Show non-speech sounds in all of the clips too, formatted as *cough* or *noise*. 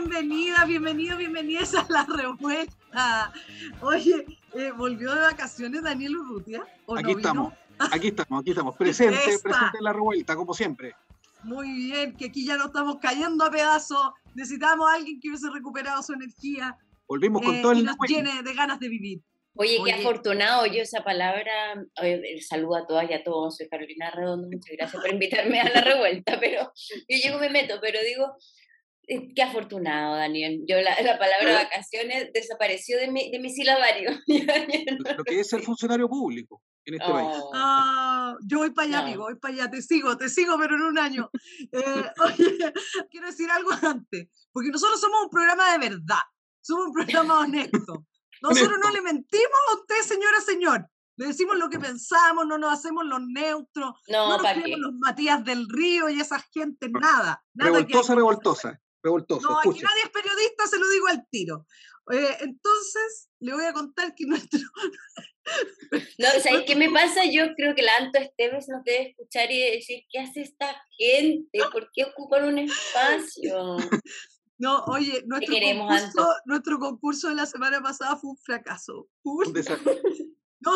Bienvenida, bienvenido, bienvenidas a la revuelta. Oye, eh, ¿volvió de vacaciones Daniel Urrutia? aquí estamos, aquí estamos, aquí estamos, *laughs* presente, presente en la revuelta, como siempre. Muy bien, que aquí ya no estamos cayendo a pedazos, necesitamos a alguien que hubiese recuperado su energía. Volvimos con eh, todo el... Y nos llene de ganas de vivir. Oye, qué afortunado yo esa palabra. el saludo a todas y a todos. Soy Carolina Redondo. Muchas gracias por invitarme a la revuelta. Pero yo llego me meto, pero digo, qué afortunado, Daniel. Yo la, la palabra vacaciones desapareció de mi, de mi silabario. *laughs* Lo que es ser funcionario público en este país. Oh. Ah, yo voy para allá, amigo, voy para allá, te sigo, te sigo, pero en un año. Eh, *laughs* oye, quiero decir algo antes, porque nosotros somos un programa de verdad, somos un programa honesto. *laughs* Nosotros no le mentimos a usted, señora, señor. Le decimos lo que pensamos, no nos hacemos los neutros, no, no nos creemos los Matías del Río y esa gente, nada. nada revoltosa, revoltosa revoltoso. No, aquí nadie es periodista, se lo digo al tiro. Eh, entonces, le voy a contar que *laughs* nuestro... *laughs* No, o sea, ¿qué me pasa? Yo creo que la Anto Esteves nos debe escuchar y decir, ¿qué hace esta gente? ¿Por qué ocupan un espacio? *laughs* No, oye, nuestro, concurso, nuestro concurso de la semana pasada fue un fracaso. Un no,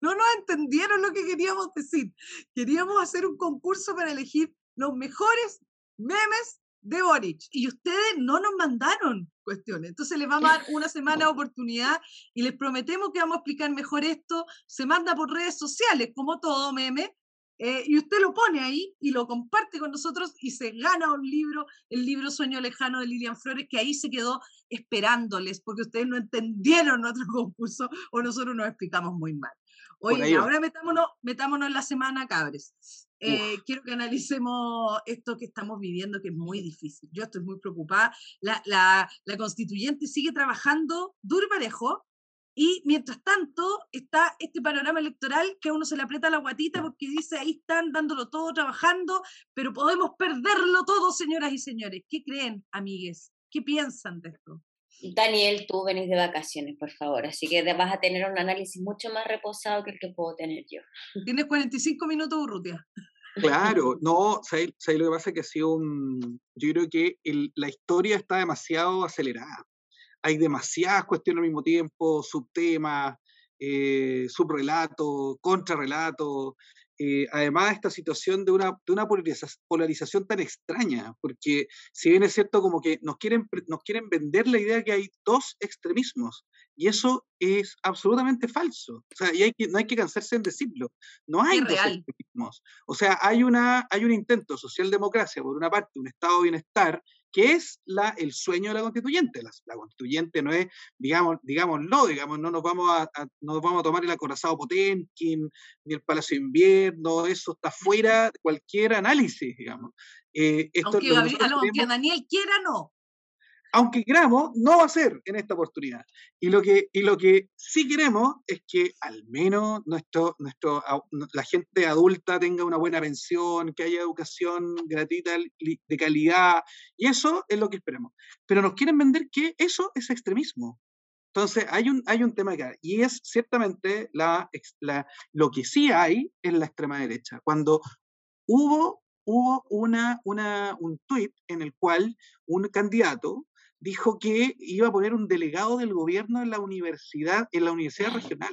no nos entendieron lo que queríamos decir. Queríamos hacer un concurso para elegir los mejores memes de Boric y ustedes no nos mandaron cuestiones. Entonces les vamos a dar una semana de oportunidad y les prometemos que vamos a explicar mejor esto. Se manda por redes sociales, como todo meme, eh, y usted lo pone ahí y lo comparte con nosotros y se gana un libro, el libro Sueño Lejano de Lilian Flores, que ahí se quedó esperándoles porque ustedes no entendieron nuestro *laughs* concurso o nosotros nos explicamos muy mal. Oye, ahora metámonos, metámonos en la semana, cabres. Eh, quiero que analicemos esto que estamos viviendo, que es muy difícil. Yo estoy muy preocupada. La, la, la constituyente sigue trabajando duro y parejo, y mientras tanto está este panorama electoral que a uno se le aprieta la guatita porque dice, ahí están dándolo todo, trabajando, pero podemos perderlo todo, señoras y señores. ¿Qué creen, amigues? ¿Qué piensan de esto? Daniel, tú venís de vacaciones, por favor, así que vas a tener un análisis mucho más reposado que el que puedo tener yo. Tienes 45 minutos, Urrutia. Claro, *laughs* no, ¿sabes, lo que pasa? Es que ha sido un... Yo creo que la historia está demasiado acelerada. Hay demasiadas cuestiones al mismo tiempo, subtemas, eh, subrelatos, contrarrelatos, eh, además esta situación de una, de una polarización tan extraña, porque si bien es cierto como que nos quieren, nos quieren vender la idea que hay dos extremismos, y eso es absolutamente falso. O sea, y hay que, no hay que cansarse en decirlo. No hay dos extremismos. O sea, hay, una, hay un intento socialdemocracia, por una parte, un estado de bienestar, que es la, el sueño de la constituyente. La, constituyente no es, digamos, digámoslo, digamos, no nos vamos a, no nos vamos a tomar el acorazado Potemkin, ni el Palacio de Invierno, eso está fuera de cualquier análisis, digamos. Eh, esto aunque, Daniel quiera, no aunque queramos, no va a ser en esta oportunidad. Y lo que, y lo que sí queremos es que al menos nuestro, la gente adulta tenga una buena pensión, que haya educación gratuita de calidad, y eso es lo que esperamos. Pero nos quieren vender que eso es extremismo. Entonces, hay un, hay un tema acá, y es ciertamente la, la, lo que sí hay en la extrema derecha. Cuando hubo hubo una, una, un tuit en el cual un candidato dijo que iba a poner un delegado del gobierno en la universidad, en la universidad regional.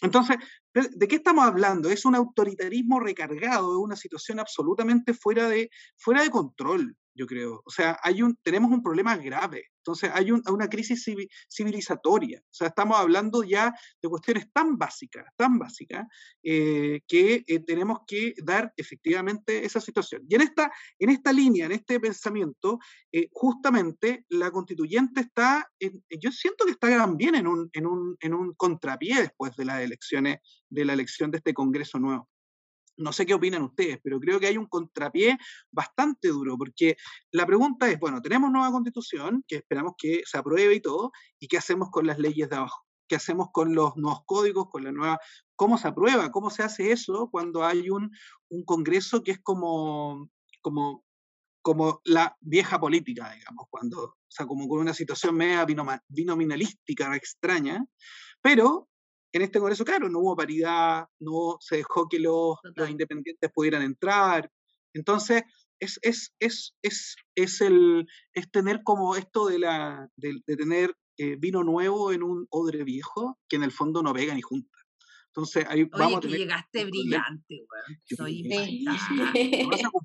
Entonces, ¿de qué estamos hablando? Es un autoritarismo recargado, de una situación absolutamente fuera de, fuera de control yo creo. O sea, hay un, tenemos un problema grave. Entonces, hay una crisis civilizatoria. O sea, estamos hablando ya de cuestiones tan básicas, tan básicas, eh, que eh, tenemos que dar efectivamente esa situación. Y en esta, en esta línea, en este pensamiento, eh, justamente la constituyente está, yo siento que está también en un, en, un, en un contrapié después de las elecciones, de la elección de este Congreso nuevo. No sé qué opinan ustedes, pero creo que hay un contrapié bastante duro, porque la pregunta es, bueno, tenemos nueva constitución, que esperamos que se apruebe y todo, ¿y qué hacemos con las leyes de abajo? ¿Qué hacemos con los nuevos códigos, con la nueva... ¿Cómo se aprueba? ¿Cómo se hace eso cuando hay un, un Congreso que es como, como, como la vieja política, digamos, cuando, o sea, como con una situación media binominalística extraña, pero en este Congreso, claro, no hubo paridad, no se dejó que los, los independientes pudieran entrar. Entonces, es, es, es, es, es, el, es tener como esto de, la, de, tener eh, vino nuevo en un odre viejo, que en el fondo no pega ni junta. Entonces ahí Oye, vamos que a llegaste brillante, güey. Soy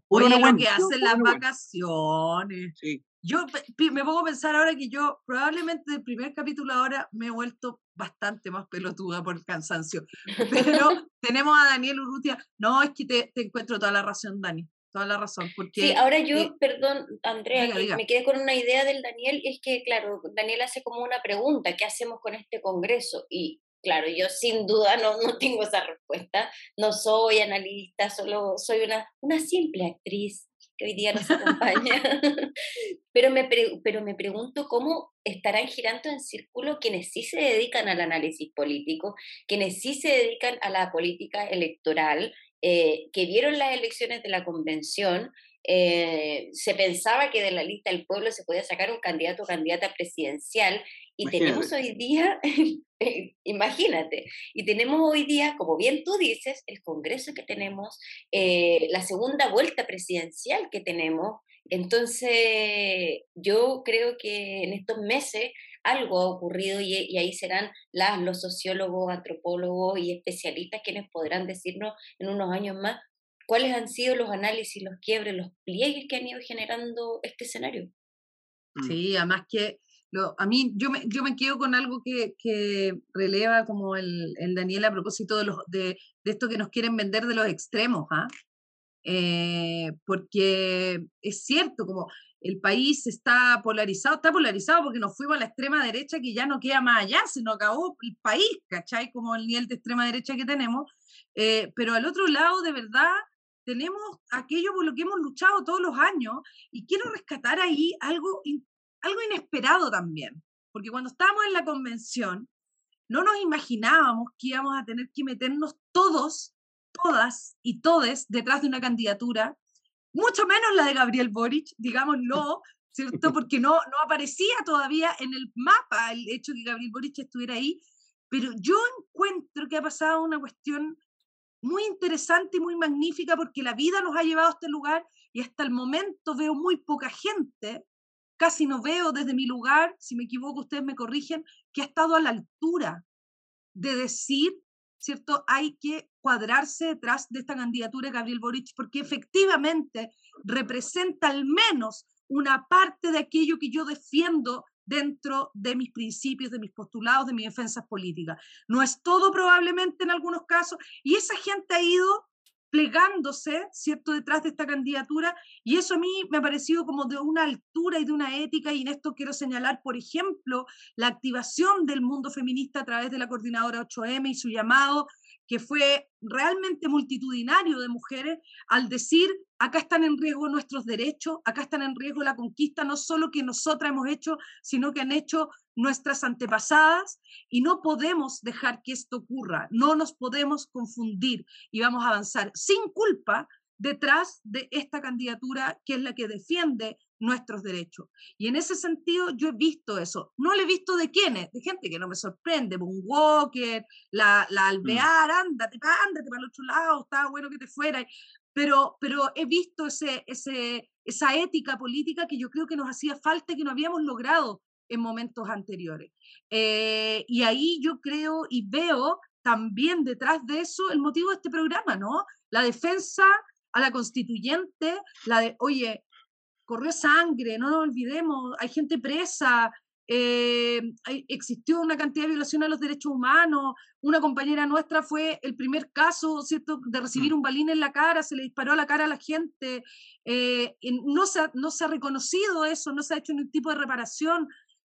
Oye, lo que hacen las vacaciones. Sí. Yo me pongo a pensar ahora que yo probablemente del primer capítulo ahora me he vuelto bastante más pelotuda por el cansancio. *laughs* Pero tenemos a Daniel Urrutia. No, es que te, te, encuentro toda la razón, Dani. Toda la razón. Porque, sí, ahora yo, eh, perdón, Andrea, me quedé con una idea del Daniel. Es que, claro, Daniel hace como una pregunta: ¿qué hacemos con este congreso? Y claro, yo sin duda no, no tengo esa respuesta. No soy analista, solo soy una, una simple actriz que hoy día nos acompaña. *laughs* pero, me pero me pregunto cómo estarán girando en círculo quienes sí se dedican al análisis político, quienes sí se dedican a la política electoral, eh, que vieron las elecciones de la convención eh, se pensaba que de la lista del pueblo se podía sacar un candidato o candidata presidencial y tenemos hoy día, *laughs* eh, imagínate, y tenemos hoy día, como bien tú dices, el Congreso que tenemos, eh, la segunda vuelta presidencial que tenemos. Entonces, yo creo que en estos meses algo ha ocurrido y, y, ahí serán las, los sociólogos, antropólogos y especialistas quienes podrán decirnos en unos años más cuáles han sido los análisis, los quiebres, los pliegues que han ido generando este escenario. Mm. Sí, además que lo, a mí yo me, yo me quedo con algo que, que releva como el, el, Daniel a propósito de, los, de, de, esto que nos quieren vender de los extremos, ¿ah? Eh, porque es cierto, como el país está polarizado, está polarizado porque nos fuimos a la extrema derecha que ya no queda más allá, se nos acabó el país, ¿cachai? Como el nivel de extrema derecha que tenemos, eh, pero al otro lado, de verdad, tenemos aquello por lo que hemos luchado todos los años y quiero rescatar ahí algo, algo inesperado también, porque cuando estábamos en la convención, no nos imaginábamos que íbamos a tener que meternos todos, todas y todes detrás de una candidatura, mucho menos la de Gabriel Boric, digámoslo, ¿cierto? *laughs* Porque no, no aparecía todavía en el mapa el hecho de que Gabriel Boric estuviera ahí, pero yo encuentro que ha pasado una cuestión muy interesante y muy magnífica porque la vida nos ha llevado a este lugar y hasta el momento veo muy poca gente, casi no veo desde mi lugar, si me equivoco ustedes me corrigen, que ha estado a la altura de decir, ¿cierto? Hay que cuadrarse detrás de esta candidatura de Gabriel Boric porque efectivamente representa al menos una parte de aquello que yo defiendo dentro de mis principios, de mis postulados, de mis defensas políticas. No es todo probablemente en algunos casos, y esa gente ha ido plegándose, ¿cierto?, detrás de esta candidatura, y eso a mí me ha parecido como de una altura y de una ética, y en esto quiero señalar, por ejemplo, la activación del mundo feminista a través de la coordinadora 8M y su llamado que fue realmente multitudinario de mujeres al decir, acá están en riesgo nuestros derechos, acá están en riesgo la conquista, no solo que nosotras hemos hecho, sino que han hecho nuestras antepasadas y no podemos dejar que esto ocurra, no nos podemos confundir y vamos a avanzar sin culpa detrás de esta candidatura que es la que defiende nuestros derechos. Y en ese sentido yo he visto eso. No lo he visto de quiénes, de gente que no me sorprende, un Walker, la, la mm. Alvear, ándate, ándate para el otro lado, estaba bueno que te fuera. Pero, pero he visto ese, ese, esa ética política que yo creo que nos hacía falta y que no habíamos logrado en momentos anteriores. Eh, y ahí yo creo y veo también detrás de eso el motivo de este programa, ¿no? La defensa a la constituyente, la de, oye, corrió sangre, no nos olvidemos, hay gente presa, eh, existió una cantidad de violación a los derechos humanos, una compañera nuestra fue el primer caso, ¿cierto?, de recibir mm. un balín en la cara, se le disparó a la cara a la gente, eh, no, se ha, no se ha reconocido eso, no se ha hecho ningún tipo de reparación,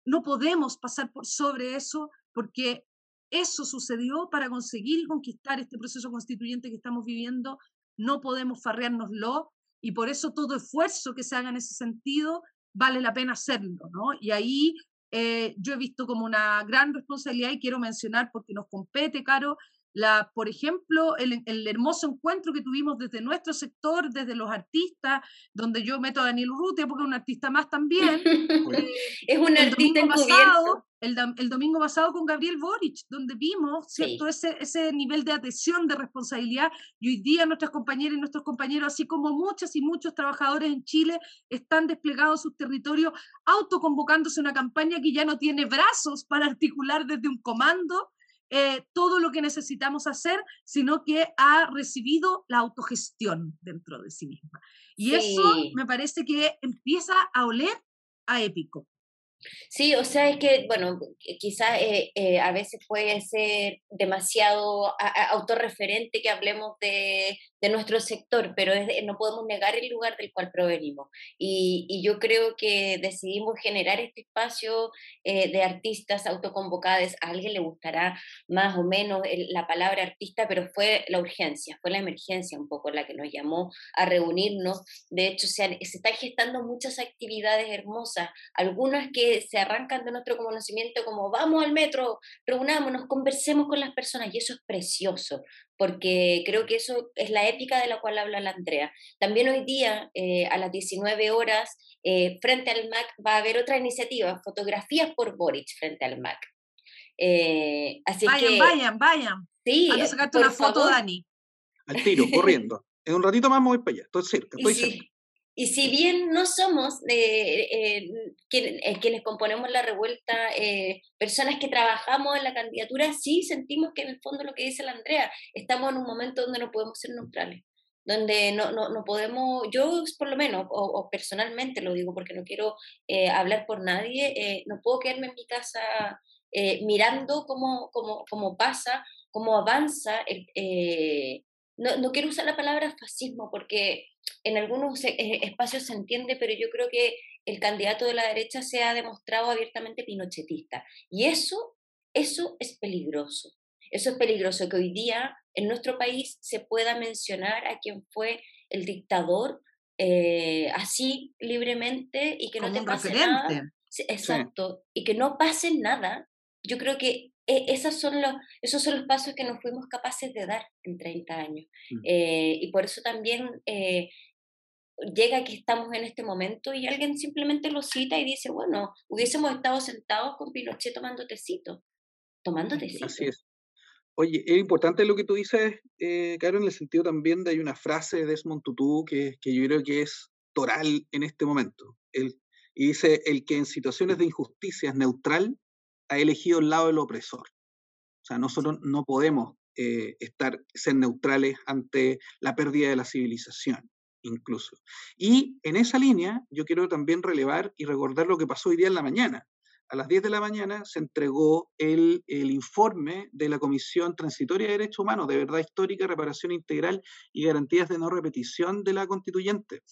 no podemos pasar por sobre eso porque eso sucedió para conseguir conquistar este proceso constituyente que estamos viviendo no podemos farreárnoslo y por eso todo esfuerzo que se haga en ese sentido vale la pena hacerlo, ¿no? Y ahí eh, yo he visto como una gran responsabilidad y quiero mencionar, porque nos compete, Caro, la, por ejemplo, el, el, hermoso encuentro que tuvimos desde nuestro sector, desde los artistas, donde yo meto a Daniel Urrutia porque es un artista más también. *laughs* Eh, es un artista pasado, el, el, domingo pasado con Gabriel Boric, donde vimos ¿cierto? Ese, ese nivel de atención, de responsabilidad, y hoy día nuestras compañeras y nuestros compañeros, así como muchas y muchos trabajadores en Chile, están desplegados en sus territorios, autoconvocándose una campaña que ya no tiene brazos para articular desde un comando, eh, todo lo que necesitamos hacer, sino que ha recibido la autogestión dentro de sí misma. Y eso me parece que empieza a oler a épico. Sí, o sea, es que, bueno, quizás eh, eh, a veces puede ser demasiado autorreferente que hablemos de, de nuestro sector, pero no podemos negar el lugar del cual provenimos. Y, y yo creo que decidimos generar este espacio eh, de artistas autoconvocados. A alguien le gustará más o menos la palabra artista, pero fue la urgencia, fue la emergencia un poco la que nos llamó a reunirnos. De hecho, se, se están gestando muchas actividades hermosas, algunas que se arrancan de nuestro conocimiento como vamos al metro, reunámonos, conversemos con las personas, y eso es precioso porque creo que eso es la ética de la cual habla la Andrea. También hoy día, eh, a las 19 horas, eh, frente al MAC va a haber otra iniciativa, fotografías por Boric frente al MAC. Eh, así vayan, que, vayan, vayan. Sí, a sacarte una foto, Dani. Al tiro, corriendo. *laughs* En un ratito más me voy para allá, estoy cerca, estoy cerca. Y si bien no somos eh, eh, quienes componemos la revuelta, eh, personas que trabajamos en la candidatura, sí sentimos que en el fondo lo que dice la Andrea, estamos en un momento donde no podemos ser neutrales, donde no, no, no podemos, yo por lo menos, o, personalmente lo digo porque no quiero hablar por nadie, no puedo quedarme en mi casa mirando cómo, cómo, cómo, pasa, cómo avanza no, no quiero usar la palabra fascismo porque en algunos eh, espacios se entiende, pero yo creo que el candidato de la derecha se ha demostrado abiertamente pinochetista. Y eso, eso es peligroso. Eso es peligroso, que hoy día en nuestro país se pueda mencionar a quien fue el dictador eh, así libremente y que no te pase nada. Exacto, y que no pase nada. Yo creo que e, esas son los, esos son los pasos que nos fuimos capaces de dar en 30 años. Mm. Eh, y por eso también eh, llega que estamos en este momento y alguien simplemente lo cita y dice, bueno, hubiésemos estado sentados con Pinochet tomando tecito, tomando tecito. Así es. Oye, es importante lo que tú dices, eh, Caro, en el sentido también de hay una frase de Desmond Tutu que, que yo creo que es toral en este momento. El, y dice, el que en situaciones de injusticia es neutral, ha elegido el lado del opresor. O sea, nosotros no podemos eh, estar, ser neutrales ante la pérdida de la civilización, incluso. Y en esa línea, yo quiero también relevar y recordar lo que pasó hoy día en la mañana. A las 10 de la mañana se entregó el, el informe de la Comisión Transitoria de Derechos Humanos de Verdad Histórica, Reparación Integral y Garantías de No Repetición de la Constituyente.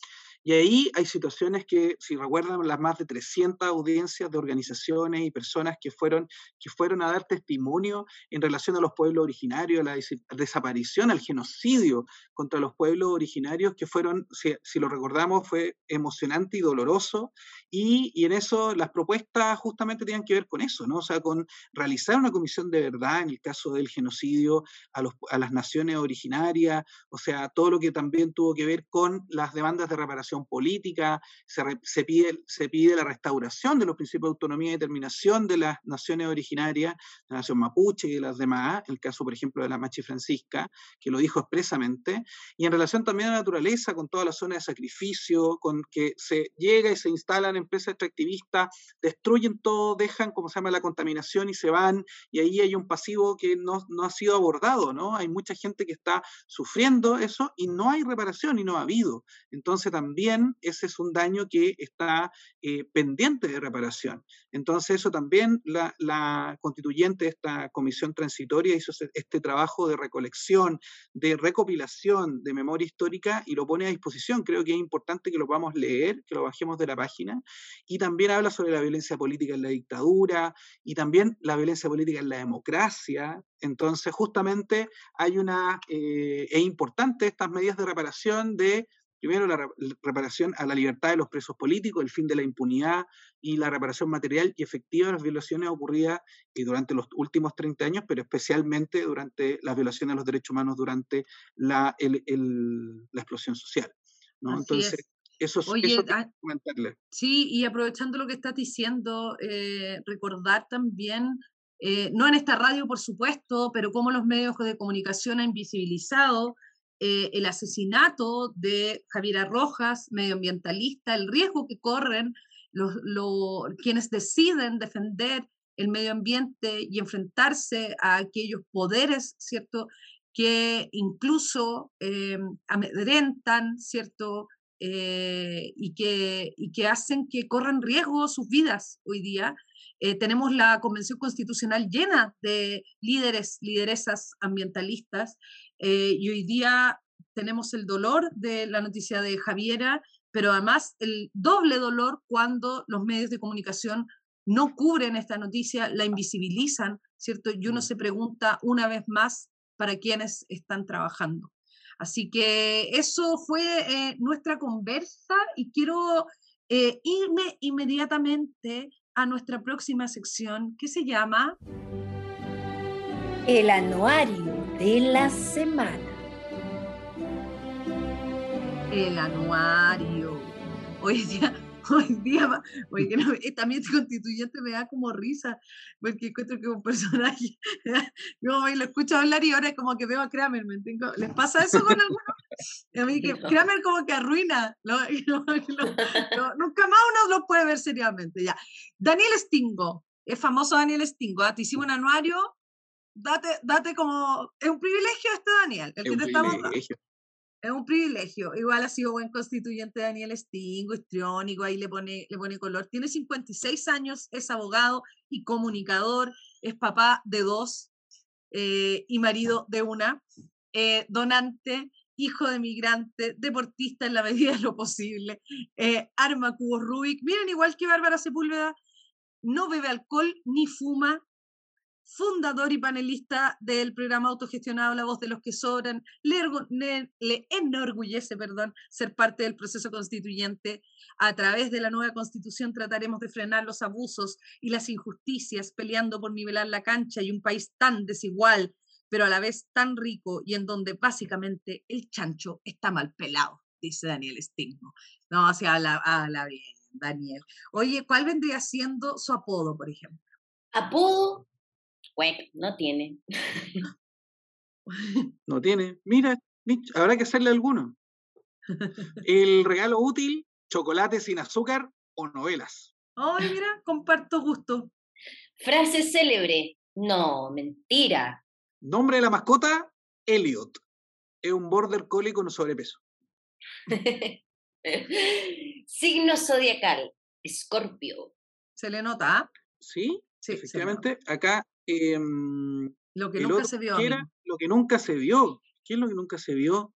Y ahí hay situaciones que, si recuerdan, las más de 300 audiencias de organizaciones y personas que fueron, que fueron a dar testimonio en relación a los pueblos originarios, a la desaparición, al genocidio contra los pueblos originarios, que fueron, si, lo recordamos, fue emocionante y doloroso. Y, y, en eso las propuestas justamente tenían que ver con eso, ¿no? O sea, con realizar una comisión de verdad en el caso del genocidio a, los, a las naciones originarias, o sea, todo lo que también tuvo que ver con las demandas de reparación política, se, pide, se pide la restauración de los principios de autonomía y determinación de las naciones originarias, la nación mapuche y las demás, el caso, por ejemplo, de la Machi Francisca, que lo dijo expresamente, y en relación también a la naturaleza, con toda la zona de sacrificio, con que se llega y se instalan empresas extractivistas, destruyen todo, dejan, como se llama, la contaminación y se van, y ahí hay un pasivo que no, no ha sido abordado, ¿no? Hay mucha gente que está sufriendo eso y no hay reparación y no ha habido. Entonces también también ese es un daño que está eh, pendiente de reparación. Entonces eso también la, la, constituyente de esta comisión transitoria hizo este trabajo de recolección, de recopilación de memoria histórica y lo pone a disposición. Creo que es importante que lo podamos leer, que lo bajemos de la página. Y también habla sobre la violencia política en la dictadura y también la violencia política en la democracia. Entonces justamente hay una, eh, es importante estas medidas de reparación de Primero, la reparación a la libertad de los presos políticos, el fin de la impunidad y la reparación material y efectiva de las violaciones ocurridas eh, durante los últimos 30 años, pero especialmente durante las violaciones de los derechos humanos durante la, la explosión social. ¿no? Entonces, eso, Oye, eso ah. Sí, y aprovechando lo que estás diciendo, eh, recordar también eh, no en esta radio, por supuesto, pero cómo los medios de comunicación han visibilizado eh, el asesinato de Javiera Rojas, medioambientalista, el riesgo que corren los, quienes deciden defender el medio ambiente y enfrentarse a aquellos poderes, ¿cierto?, que incluso eh, amedrentan, ¿cierto?, eh, y, que, y que hacen que corran riesgo sus vidas hoy día. tenemos la Convención Constitucional llena de líderes, lideresas ambientalistas eh, y hoy día tenemos el dolor de la noticia de Javiera, pero además el doble dolor cuando los medios de comunicación no cubren esta noticia, la invisibilizan, ¿cierto? Y uno mm. se pregunta una vez más para quiénes están trabajando. Así que eso fue eh, nuestra conversa y quiero eh, irme inmediatamente a nuestra próxima sección que se llama El anuario de la semana. El anuario. Hoy *laughs* día, hoy día, hoy eh, también este constituyente me da como risa, porque encuentro que es un personaje, *laughs* yo lo escucho hablar y ahora como que veo a Kramer, ¿me entiendo? ¿Les pasa eso con alguno? A mí que *laughs* Kramer como que arruina, nunca más uno lo puede ver seriamente, ya. Daniel Stingo, es famoso Daniel Stingo, ¿ah? te hicimos un anuario date, date como, es un privilegio este Daniel, el es que te estamos Es un privilegio. Igual ha sido buen constituyente Daniel Stingo, histriónico, ahí le pone, le pone color. Tiene 56 años, es abogado y comunicador, es papá de dos eh, y marido de una, eh, donante, hijo de migrante, deportista en la medida de lo posible, eh, arma cubos Rubik. Miren, igual que Bárbara Sepúlveda, no bebe alcohol ni fuma, fundador y panelista del programa autogestionado La Voz de los que Sobran, le, le, enorgullece perdón, ser parte del proceso constituyente. A través de la nueva constitución trataremos de frenar los abusos y las injusticias, peleando por nivelar la cancha y un país tan desigual, pero a la vez tan rico y en donde básicamente el chancho está mal pelado, dice Daniel Stigmo. No, o sea, habla, habla bien, Daniel. Oye, ¿cuál vendría siendo su apodo, por ejemplo? Apodo no tiene. *laughs* No tiene. Mira, habrá que hacerle alguno. El regalo útil, chocolate sin azúcar o novelas. Ay, mira, comparto gusto. Frase célebre. No, mentira. Nombre de la mascota, Elliot. Es un border collie con sobrepeso. *laughs* Signo zodiacal, Escorpio. ¿Se le nota? Sí, sí efectivamente. Acá Em, lo que nunca se vio. lo que nunca se vio. ¿Qué es lo que nunca se vio?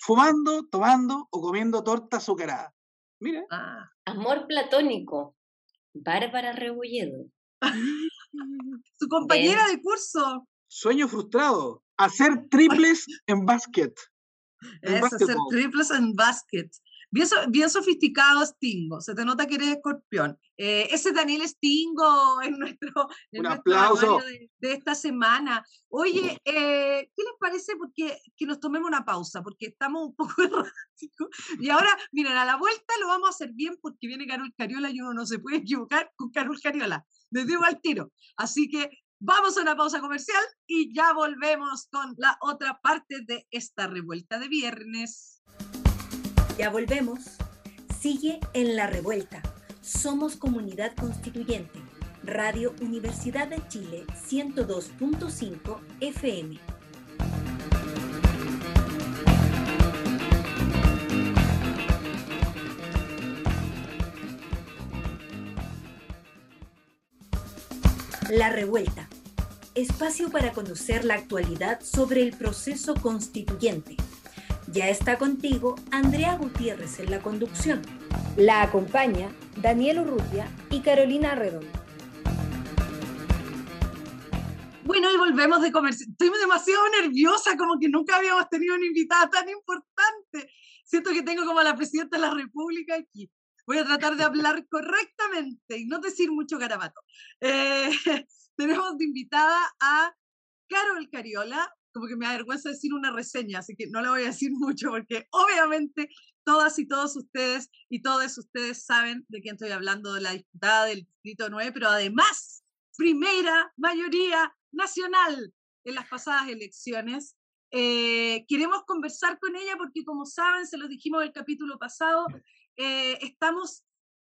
Fumando, tomando o comiendo torta azucarada. Mira. Ah, amor platónico. Bárbara Rebolledo. Su compañera de curso. Sueño frustrado. Hacer triples en básquet. Es hacer triples en básquet. Bien, sofisticado Stingo, se te nota que eres escorpión. Eh, ese Daniel Stingo *laughs* es nuestro, Un aplauso. De, esta semana. Oye, *laughs* eh, ¿qué les parece porque, que nos tomemos una pausa? Porque estamos un poco *laughs* erráticos. Y ahora, miren, a la vuelta lo vamos a hacer bien porque viene Carol Cariola y uno no se puede equivocar con Carol Cariola. Les digo al tiro. Así que Vamos a una pausa comercial y ya volvemos con la otra parte de esta revuelta de viernes. Ya volvemos. Sigue en la revuelta. Somos comunidad constituyente. Radio Universidad de Chile 102.5 FM. La Revuelta, espacio para conocer la actualidad sobre el proceso constituyente ya está contigo Andrea Gutiérrez en la conducción. La acompaña Daniel Urrutia y Carolina Redondo. Bueno, y volvemos de comer. Estoy demasiado nerviosa, como que nunca habíamos tenido una invitada tan importante. Siento que tengo como a la presidenta de la República aquí. Voy a tratar de hablar *laughs* correctamente y no decir mucho garabato. Eh, *laughs* tenemos de invitada a Carol Cariola, como que me avergüenza decir una reseña, así que no le voy a decir mucho porque obviamente todas y todos ustedes y todos ustedes saben de quién estoy hablando, de la diputada del Distrito 9, pero además, primera mayoría nacional en las pasadas elecciones. Eh, queremos conversar con ella porque, como saben, se los dijimos el capítulo pasado, eh, estamos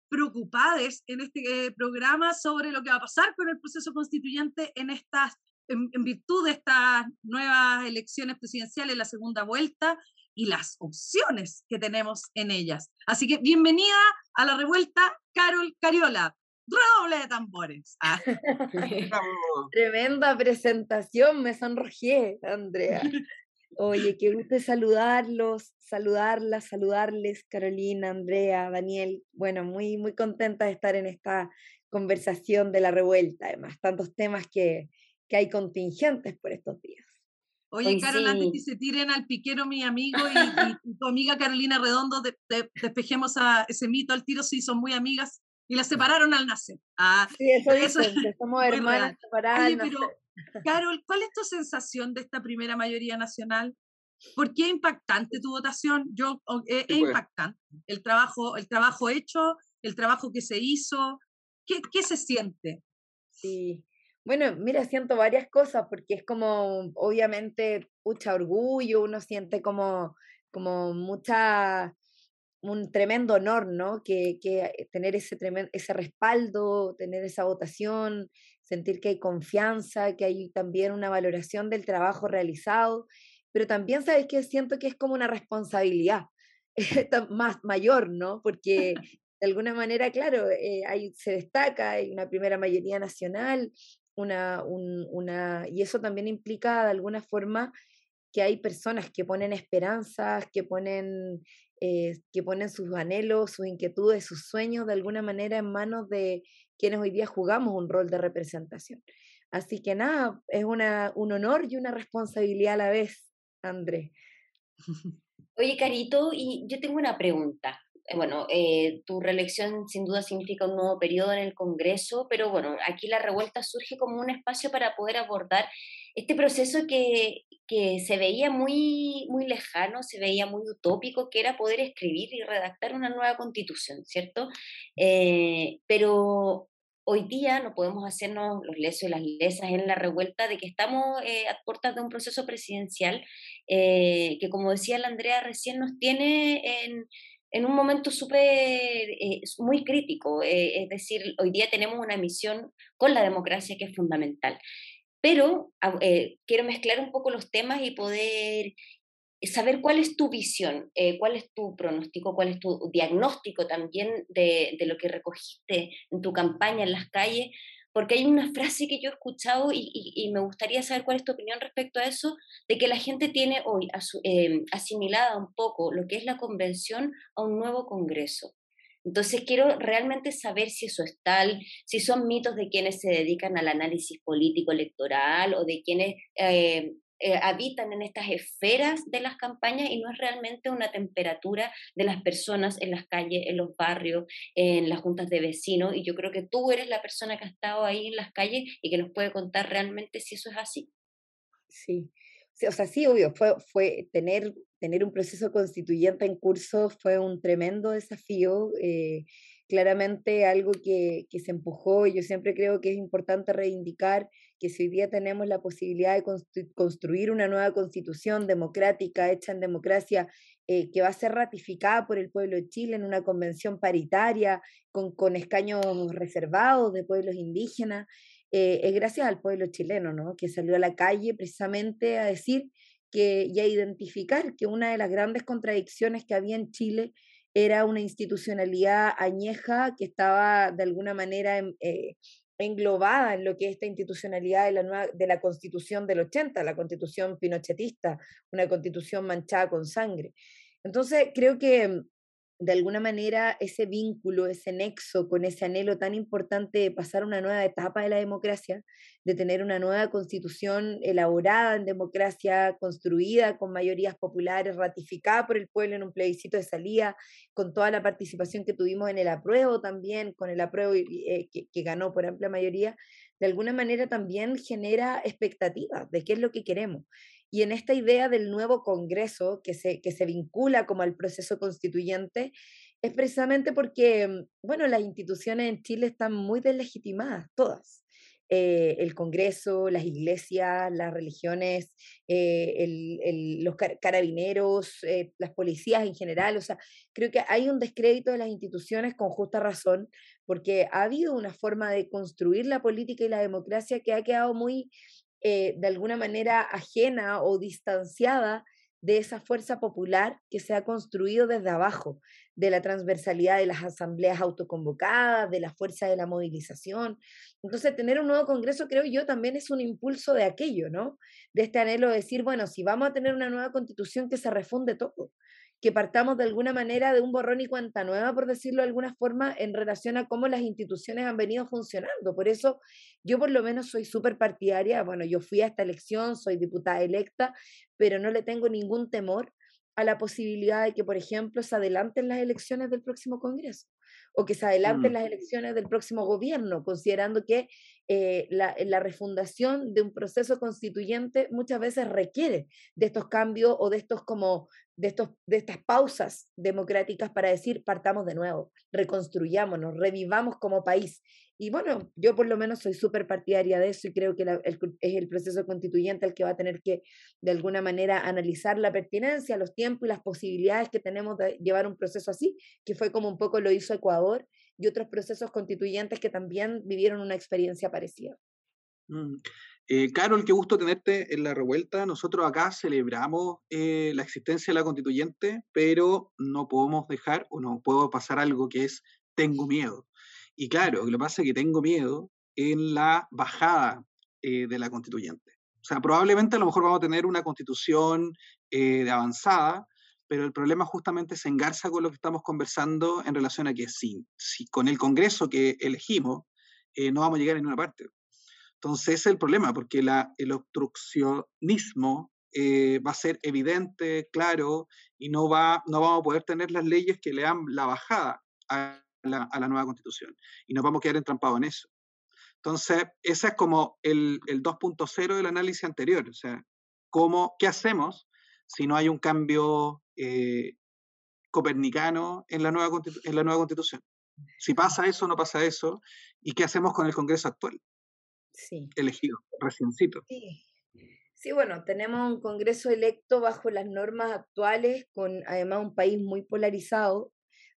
preocupados en este eh, programa sobre lo que va a pasar con el proceso constituyente en estas en, virtud de estas nuevas elecciones presidenciales, la segunda vuelta y las opciones que tenemos en ellas. Así que bienvenida a la revuelta, Carol Cariola. Redoble de tambores. Ah. *laughs* Tremenda presentación, me sonrojé, Andrea. Oye, qué gusto saludarlos, saludarlas, saludarles, Carolina, Andrea, Daniel. Bueno, muy, muy contenta de estar en esta conversación de la revuelta, además, tantos temas que, que hay contingentes por estos días. Oye, Carolina, antes que se tiren al piquero mi amigo y, tu amiga Carolina Redondo, despejemos a ese mito al tiro, sí, son muy amigas y las separaron al nacer. Ah, sí, eso, dicen, somos *laughs* hermanas separadas. pero Carol, ¿cuál es tu sensación de esta primera mayoría nacional? ¿Por qué es impactante tu votación? Yo, eh, es, pues. impactante. El trabajo, el trabajo hecho, el trabajo que se hizo, ¿qué, qué se siente? Sí, bueno, mira, siento varias cosas porque es como, obviamente, mucha orgullo, uno siente como, como mucha, un tremendo honor, ¿no? Que, que tener ese, ese respaldo, tener esa votación, sentir que hay confianza, que hay también una valoración del trabajo realizado, pero también sabes que siento que es como una responsabilidad *laughs* más mayor, ¿no? Porque *laughs* de alguna manera, claro, eh, se destaca, hay una primera mayoría nacional, una, una, y eso también implica de alguna forma que hay personas que ponen esperanzas, que ponen, eh, que ponen sus anhelos, sus inquietudes, sus sueños de alguna manera en manos de quienes hoy día jugamos un rol de representación. Así que nada, es una, un honor y una responsabilidad a la vez, André. Oye, Carito, y yo tengo una pregunta. Eh, bueno, eh, tu reelección sin duda significa un nuevo periodo en el Congreso, pero bueno, aquí la revuelta surge como un espacio para poder abordar este proceso que, que se veía muy, muy lejano, se veía muy utópico, que era poder escribir y redactar una nueva constitución, ¿cierto? Eh, pero hoy día no podemos hacernos los lesos y las lesas en la revuelta de que estamos eh, a puertas de un proceso presidencial eh, que, como decía la Andrea recién, nos tiene en, en un momento súper, eh, muy crítico. es decir, hoy día tenemos una misión con la democracia que es fundamental. Pero quiero mezclar un poco los temas y poder saber cuál es tu visión, eh, cuál es tu pronóstico, cuál es tu diagnóstico también de, lo que recogiste en tu campaña en las calles, porque hay una frase que yo he escuchado y, me gustaría saber cuál es tu opinión respecto a eso, de que la gente tiene hoy em, asimilada un poco lo que es la convención a un nuevo Congreso. Entonces quiero realmente saber si eso es tal, si son mitos de quienes se dedican al análisis político electoral o de quienes eh, eh, habitan en estas esferas de las campañas y no es realmente una temperatura de las personas en las calles, en los barrios, en las juntas de vecinos. Y yo creo que tú eres la persona que ha estado ahí en las calles y que nos puede contar realmente si eso es así. Sí, o sea, sí, obvio, fue, fue tener, tener un proceso constituyente en curso fue un tremendo desafío. Eh, claramente algo que, que, se empujó y yo siempre creo que es importante reivindicar que si hoy día tenemos la posibilidad de construir una nueva constitución democrática, hecha en democracia, eh, que va a ser ratificada por el pueblo de Chile en una convención paritaria, con, con escaños reservados de pueblos indígenas, eh, es gracias al pueblo chileno, ¿no? que salió a la calle precisamente a decir que, y a identificar que una de las grandes contradicciones que había en Chile era una institucionalidad añeja que estaba de alguna manera eh, englobada en lo que es esta institucionalidad de la, nueva, de la constitución del 80, la constitución pinochetista, una constitución manchada con sangre. Entonces, creo que de alguna manera ese vínculo, ese nexo con ese anhelo tan importante de pasar una nueva etapa de la democracia, de tener una nueva constitución elaborada en democracia, construida con mayorías populares, ratificada por el pueblo en un plebiscito de salida, con toda la participación que tuvimos en el apruebo también, con el apruebo eh, que, que ganó por amplia mayoría, de alguna manera también genera expectativas de qué es lo que queremos. Y en esta idea del nuevo Congreso que se, que se vincula como al proceso constituyente, es precisamente porque, mm, bueno, las instituciones en Chile están muy deslegitimadas, todas. Eh, el Congreso, las iglesias, las religiones, eh, los carabineros, eh, las policías en general. O sea, creo que hay un descrédito de las instituciones con justa razón, porque ha habido una forma de construir la política y la democracia que ha quedado muy eh, de alguna manera ajena o distanciada de esa fuerza popular que se ha construido desde abajo, de la transversalidad de las asambleas autoconvocadas, de la fuerza de la movilización. Entonces, tener un nuevo Congreso, creo yo, también es un impulso de aquello, ¿no? De este anhelo de decir, bueno, si vamos a tener una nueva constitución que se refunde todo, que partamos de alguna manera de un borrón y cuenta nueva, por decirlo de alguna forma, en relación a cómo las instituciones han venido funcionando. Por eso yo por lo menos soy súper partidaria, bueno, yo fui a esta elección, soy diputada electa, pero no le tengo ningún temor a la posibilidad de que, por ejemplo, se adelanten las elecciones del próximo Congreso o que se adelanten mm. las elecciones del próximo gobierno, considerando que eh, la, la, refundación de un proceso constituyente muchas veces requiere de estos cambios o de estos como de, estos, de estas pausas democráticas para decir partamos de nuevo, reconstruyámonos, revivamos como país. Y bueno, yo por lo menos soy súper partidaria de eso y creo que es el proceso constituyente el que va a tener que de alguna manera analizar la pertinencia, los tiempos y las posibilidades que tenemos de llevar un proceso así, que fue como un poco lo hizo Ecuador y otros procesos constituyentes que también vivieron una experiencia parecida. Mm. Eh, Carol, qué gusto tenerte en la revuelta. Nosotros acá celebramos eh, la existencia de la constituyente, pero no podemos dejar o no puedo pasar algo que es tengo miedo. Y claro, lo que pasa es que tengo miedo en la bajada eh, de la constituyente. O sea, probablemente a lo mejor vamos a tener una constitución de avanzada, pero el problema justamente se engarza con lo que estamos conversando en relación a que si, si con el Congreso que elegimos no vamos a llegar en ninguna parte. Entonces, ese es el problema, porque la, el obstruccionismo eh, va a ser evidente, claro, y no, va, no vamos a poder tener las leyes que le dan la bajada a la, a la nueva constitución. Y nos vamos a quedar entrampados en eso. Entonces, ese es como el, el 2.0 del análisis anterior. O sea, ¿cómo, ¿qué hacemos si no hay un cambio eh, copernicano en la, nueva, en la nueva constitución? Si pasa eso no pasa eso, ¿y qué hacemos con el Congreso actual? sí. elegido, reciencito. Sí. sí, bueno, tenemos un Congreso electo bajo las normas actuales, con además un país muy polarizado,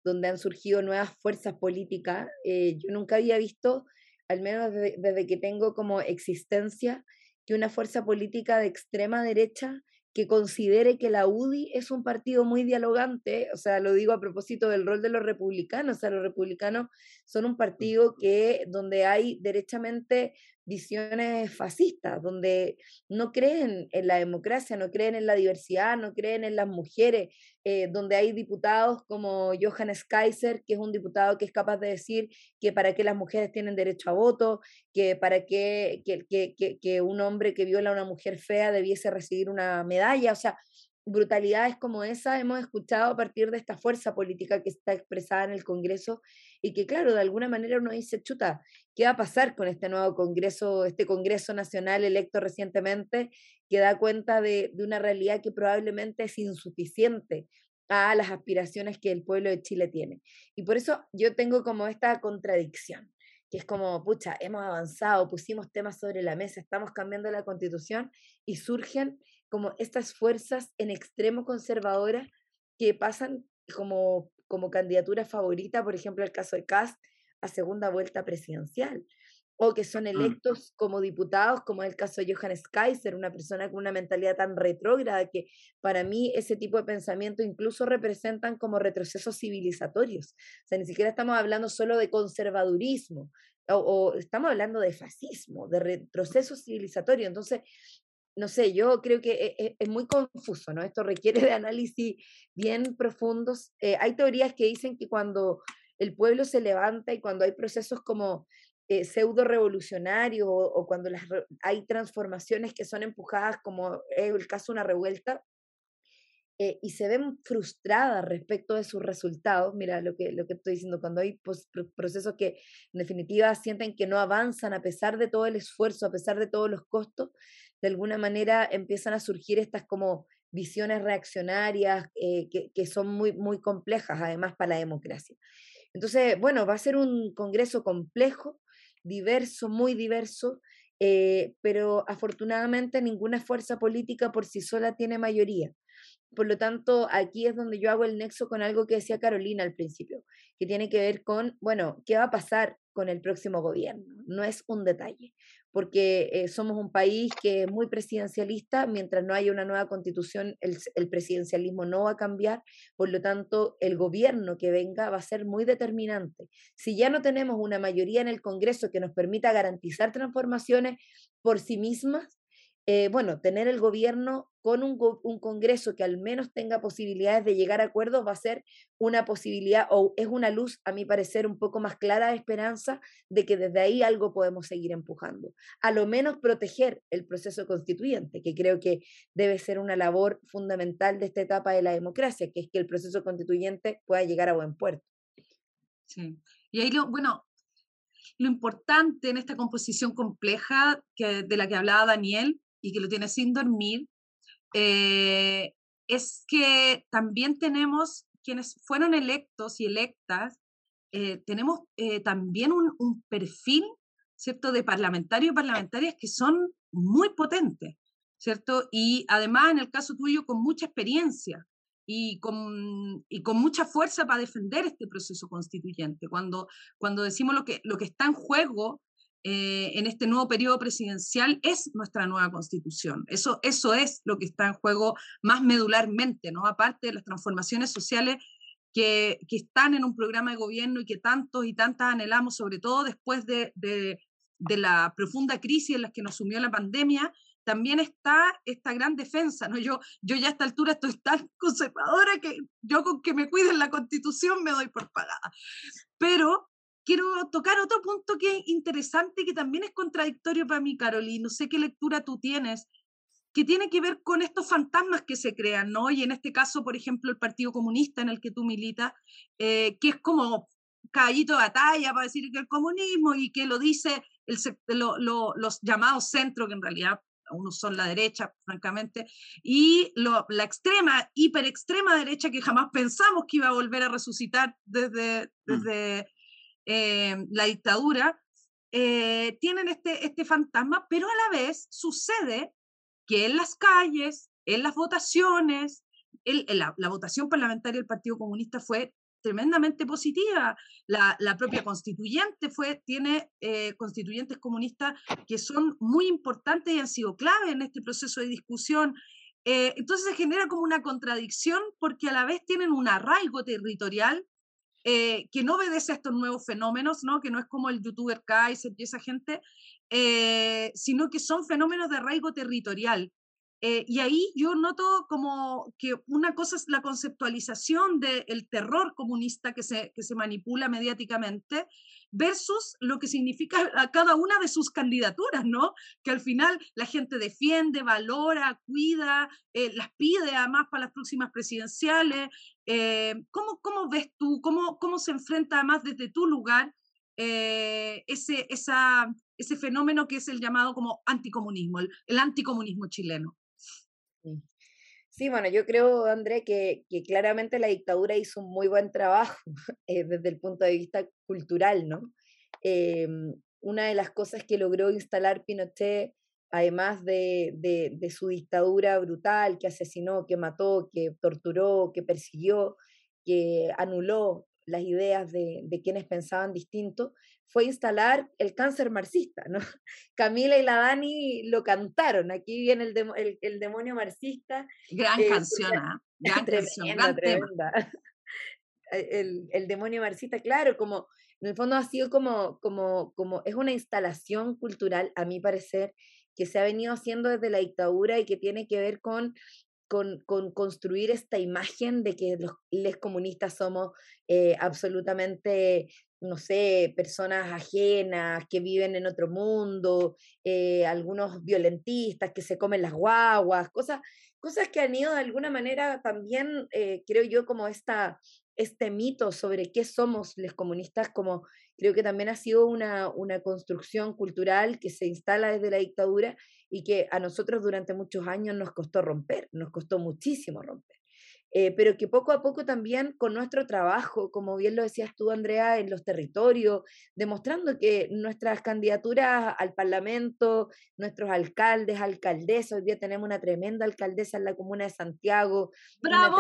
donde han surgido nuevas fuerzas políticas. Eh, yo nunca había visto, al menos desde, desde que tengo como existencia, que una fuerza política de extrema derecha que considere que la UDI es un partido muy dialogante, o sea, lo digo a propósito del rol de los republicanos, o sea, los republicanos son un partido que donde hay derechamente visiones fascistas, donde no creen en la democracia, no creen en la diversidad, no creen en las mujeres, eh, donde hay diputados como Johannes Kaiser, que es un diputado que es capaz de decir que para qué las mujeres tienen derecho a voto, que para qué que, que, que un hombre que viola a una mujer fea debiese recibir una medalla, o sea, brutalidades como esa hemos escuchado a partir de esta fuerza política que está expresada en el Congreso y que, claro, de alguna manera uno dice, chuta, ¿qué va a pasar con este nuevo Congreso, este Congreso Nacional electo recientemente, que da cuenta de, de una realidad que probablemente es insuficiente a las aspiraciones que el pueblo de Chile tiene? Y por eso yo tengo como esta contradicción que es como, pucha, hemos avanzado, pusimos temas sobre la mesa, estamos cambiando la constitución y surgen como estas fuerzas en extremo conservadoras que pasan como, como candidatura favorita, por ejemplo, el caso de Cast, a segunda vuelta presidencial. o que son mm. electos como diputados, como es el caso de Johannes Kaiser, una persona con una mentalidad tan retrógrada que para mí ese tipo de pensamiento incluso representan como retrocesos civilizatorios. O sea, ni siquiera estamos hablando solo de conservadurismo, o, estamos hablando de fascismo, de retroceso civilizatorio. Entonces, no sé, yo creo que e, e, es, muy confuso, ¿no? Esto requiere de análisis bien profundos. Eh, hay teorías que dicen que cuando el pueblo se levanta y cuando hay procesos como eh, pseudo revolucionarios o, cuando las, hay transformaciones que son empujadas, como es el caso de una revuelta, eh, y se ven frustradas respecto de sus resultados, mira lo que, lo que estoy diciendo, cuando hay procesos que en definitiva sienten que no avanzan a pesar de todo el esfuerzo, a pesar de todos los costos, de alguna manera empiezan a surgir estas como visiones reaccionarias eh, que, que, son muy, muy complejas además para la democracia. Entonces, bueno, va a ser un congreso complejo, diverso, muy diverso, eh, pero afortunadamente ninguna fuerza política por sí sola tiene mayoría. Por lo tanto, aquí es donde yo hago el nexo con algo que decía Carolina al principio, que tiene que ver con, bueno, ¿qué va a pasar con el próximo gobierno? No es un detalle, porque eh, somos un país que es muy presidencialista, mientras no haya una nueva constitución, el, el, presidencialismo no va a cambiar, por lo tanto, el gobierno que venga va a ser muy determinante. Si ya no tenemos una mayoría en el Congreso que nos permita garantizar transformaciones por sí mismas, eh, bueno, tener el gobierno con un, Congreso que al menos tenga posibilidades de llegar a acuerdos va a ser una posibilidad o es una luz, a mi parecer, un poco más clara de esperanza de que desde ahí algo podemos seguir empujando. A lo menos proteger el proceso constituyente, que creo que debe ser una labor fundamental de esta etapa de la democracia, que es que el proceso constituyente pueda llegar a buen puerto. Sí. Y ahí, bueno, lo importante en esta composición compleja de la que hablaba Daniel y que lo tiene sin dormir, eh, es que también tenemos quienes fueron electos y electas, eh, tenemos eh, también un, perfil, ¿cierto?, de parlamentarios y parlamentarias que son muy potentes, ¿cierto? Y además, en el caso tuyo, con mucha experiencia y con, y con mucha fuerza para defender este proceso constituyente. Cuando, cuando decimos lo que, lo que está en juego eh, en este nuevo periodo presidencial es nuestra nueva constitución. Eso, eso es lo que está en juego más medularmente, ¿no? Aparte de las transformaciones sociales que, que están en un programa de gobierno y que tantos y tantas anhelamos, sobre todo después de, de, de la profunda crisis en la que nos sumió la pandemia, también está esta gran defensa, ¿no? Yo, yo ya a esta altura estoy tan *laughs* conservadora que yo con que me cuiden la constitución me doy por pagada. Pero quiero tocar otro punto que es interesante, que también es contradictorio para mí, Carolina. No sé qué lectura tú tienes, que tiene que ver con estos fantasmas que se crean, ¿no? Y en este caso, por ejemplo, el Partido Comunista en el que tú militas, eh, que es como caballito de batalla para decir que el comunismo y que lo dice el, los llamados centros, que en realidad unos son la derecha, francamente, y la extrema, hiper extrema derecha que jamás pensamos que iba a volver a resucitar desde, mm. Eh, la dictadura, eh, tienen este, este fantasma, pero a la vez sucede que en las calles, en las votaciones, la, votación parlamentaria del Partido Comunista fue tremendamente positiva. La, propia constituyente fue, tiene eh, constituyentes comunistas que son muy importantes y han sido clave en este proceso de discusión. entonces se genera como una contradicción porque a la vez tienen un arraigo territorial eh, que no obedece a estos nuevos fenómenos, ¿no? que no es como el youtuber Kaiser y esa gente, eh, sino que son fenómenos de arraigo territorial. Eh, y ahí yo noto como que una cosa es la conceptualización del terror comunista que se, que se manipula mediáticamente versus lo que significa a cada una de sus candidaturas, ¿no? Que al final la gente defiende, valora, cuida, eh, las pide además para las próximas presidenciales. Eh, ¿cómo, ¿cómo, ves tú, cómo, cómo se enfrenta además desde tu lugar ese, esa, ese fenómeno que es el llamado como anticomunismo, el anticomunismo chileno? Sí, bueno, yo creo, André, que, que, claramente la dictadura hizo un muy buen trabajo *laughs* eh, desde el punto de vista cultural, ¿no? Em, una de las cosas que logró instalar Pinochet, además de, de, de, su dictadura brutal, que asesinó, que mató, que torturó, que persiguió, que anuló las ideas de, de, quienes pensaban distinto, fue instalar el cáncer marxista, ¿no? *laughs* Camila y la Dani lo cantaron, aquí viene el, el, demonio marxista. Gran canción, ¿ah? gran *laughs* canción, gran *laughs* El, el, demonio marxista, claro, como en el fondo ha sido como, como, como, es una instalación cultural, a mi parecer, que se ha venido haciendo desde la dictadura y que tiene que ver con con, construir esta imagen de que los les comunistas somos eh, absolutamente, no sé, personas ajenas, que viven en otro mundo, eh, algunos violentistas que se comen las guaguas, cosas, cosas que han ido de alguna manera también, eh, creo yo, como esta, este mito sobre qué somos los comunistas, como creo que también ha sido una, una construcción cultural que se instala desde la dictadura y que a nosotros durante muchos años nos costó romper, nos costó muchísimo romper. Eh, pero que poco a poco también con nuestro trabajo, como bien lo decías tú, Andrea, en los territorios, demostrando que nuestras candidaturas al Parlamento, nuestros alcaldes, alcaldesas, hoy día tenemos una tremenda alcaldesa en la comuna de Santiago. ¡Bravo!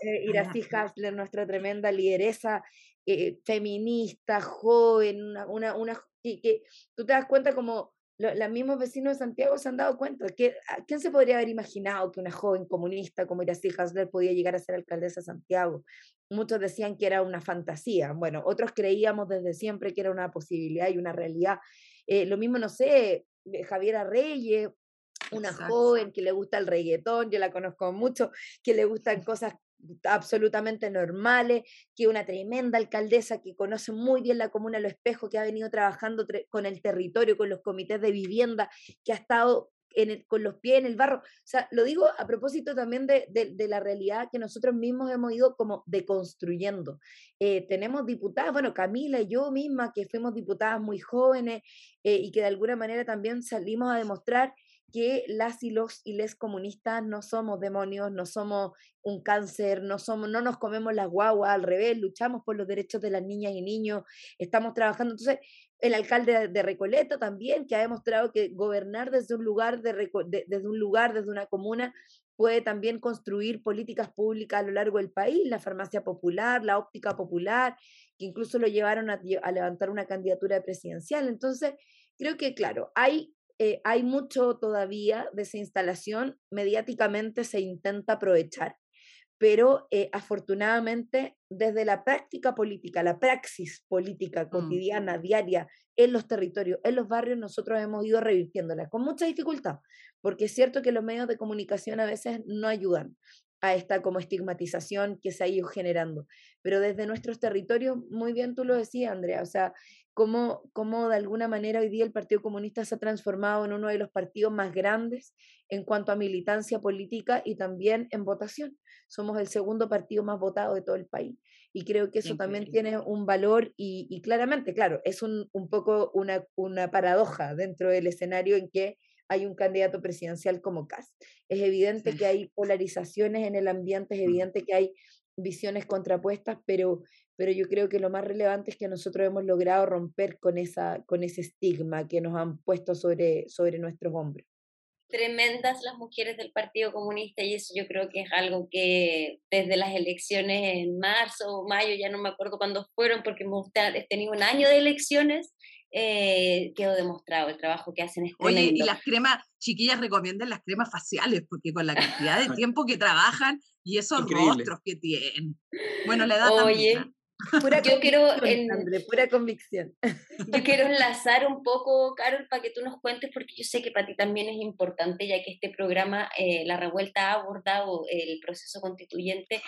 Eh, Iracy Hasler, nuestra tremenda lideresa eh, feminista, joven, una, una, una que, que tú te das cuenta como los mismos vecinos de Santiago se han dado cuenta. que ¿Quién se podría haber imaginado que una joven comunista como Iracy Hasler podía llegar a ser alcaldesa de Santiago? Muchos decían que era una fantasía. Bueno, otros creíamos desde siempre que era una posibilidad y una realidad. Eh, lo mismo, no sé, Javiera Reyes, una joven que le gusta el reggaetón, yo la conozco mucho, que le gustan cosas absolutamente normales, que una tremenda alcaldesa que conoce muy bien la comuna Lo Espejo, que ha venido trabajando con el territorio, con los comités de vivienda, que ha estado con los pies en el barro. O sea, lo digo a propósito también de, la realidad que nosotros mismos hemos ido como deconstruyendo. Eh, tenemos diputadas, bueno, Camila y yo misma, que fuimos diputadas muy jóvenes eh, y que de alguna manera también salimos a demostrar que las y los y les comunistas no somos demonios, no somos un cáncer, no somos, no nos comemos las guaguas, al revés, luchamos por los derechos de las niñas y niños, estamos trabajando. Entonces, el alcalde de Recoleta también, que ha demostrado que gobernar desde un lugar, de, desde un lugar, desde una comuna, puede también construir políticas públicas a lo largo del país, la farmacia popular, la óptica popular, que incluso lo llevaron a, a levantar una candidatura presidencial. Entonces, creo que, claro, hay eh, hay mucho todavía de esa instalación, mediáticamente se intenta aprovechar, pero eh, afortunadamente desde la práctica política, la praxis política mm. cotidiana, diaria, en los territorios, en los barrios, nosotros hemos ido revirtiéndola con mucha dificultad, porque es cierto que los medios de comunicación a veces no ayudan a esta como estigmatización que se ha ido generando. Pero desde nuestros territorios, muy bien tú lo decías, Andrea, o sea, cómo, cómo de alguna manera hoy día el Partido Comunista se ha transformado en uno de los partidos más grandes en cuanto a militancia política y también en votación. Somos el segundo partido más votado de todo el país. Y creo que eso también tiene un valor y, claramente, claro, es un, un poco una, una paradoja dentro del escenario en que hay un candidato presidencial como Kass. Es evidente que hay polarizaciones en el ambiente, es evidente que hay visiones contrapuestas, pero, pero yo creo que lo más relevante es que nosotros hemos logrado romper con, esa, con ese estigma que nos han puesto sobre, sobre nuestros hombros. Tremendas las mujeres del Partido Comunista y eso yo creo que es algo que desde las elecciones en marzo o mayo, ya no me acuerdo cuándo fueron, porque hemos tenido un año de elecciones eh, quedó demostrado el trabajo que hacen. Es Oye, y las cremas, chiquillas recomiendan las cremas faciales, porque con la cantidad de *laughs* tiempo que trabajan y esos rostros que tienen. Bueno, la edad Oye, también. Pura yo quiero en, pura convicción. Yo *laughs* quiero enlazar un poco, Carol, para que tú nos cuentes, porque yo sé que para ti también es importante, ya que este programa, eh, La Revuelta, ha abordado el proceso constituyente,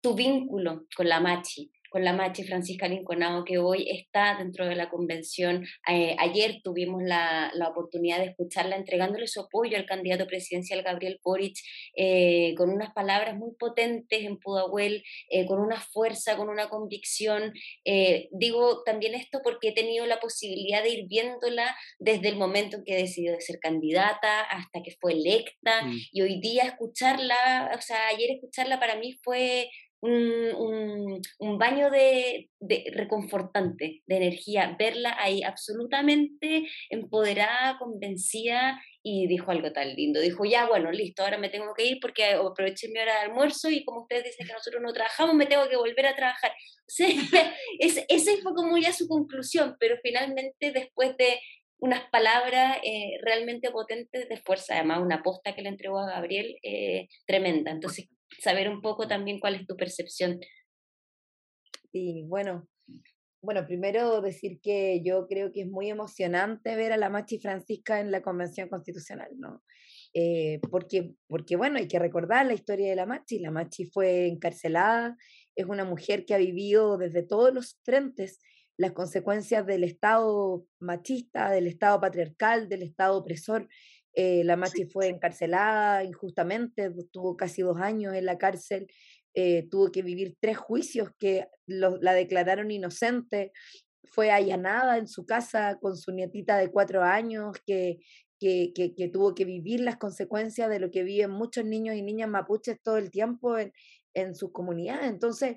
tu vínculo con la Machi con la Machi Francisca Linconado, que hoy está dentro de la convención. Eh, ayer tuvimos la, la, oportunidad de escucharla entregándole su apoyo al candidato presidencial Gabriel Boric, eh, con unas palabras muy potentes en Pudahuel, eh, con una fuerza, con una convicción. digo también esto porque he tenido la posibilidad de ir viéndola desde el momento en que decidió de ser candidata hasta que fue electa, mm. y hoy día escucharla, o sea, ayer escucharla para mí fue un, un, baño de, de, reconfortante, de energía, verla ahí absolutamente empoderada, convencida y dijo algo tan lindo. Dijo, ya, bueno, listo, ahora me tengo que ir porque aproveché mi hora de almuerzo y como ustedes dicen que nosotros no trabajamos, me tengo que volver a trabajar. *laughs* *laughs* esa fue como ya su conclusión, pero finalmente después de unas palabras eh, realmente potentes de fuerza, además una posta que le entregó a Gabriel eh, tremenda. Entonces, saber un poco también cuál es tu percepción. Sí, bueno, bueno, primero decir que yo creo que es muy emocionante ver a la Machi Francisca en la Convención Constitucional, ¿no? Eh, porque, porque, bueno, hay que recordar la historia de la Machi. La Machi fue encarcelada, es una mujer que ha vivido desde todos los frentes las consecuencias del Estado machista, del Estado patriarcal, del Estado opresor. Eh, la Machi fue encarcelada injustamente, tuvo casi dos años en la cárcel, eh, tuvo que vivir tres juicios que la declararon inocente, fue allanada en su casa con su nietita de cuatro años, que, que, que, tuvo que vivir las consecuencias de lo que viven muchos niños y niñas mapuches todo el tiempo en, en sus comunidades. Entonces,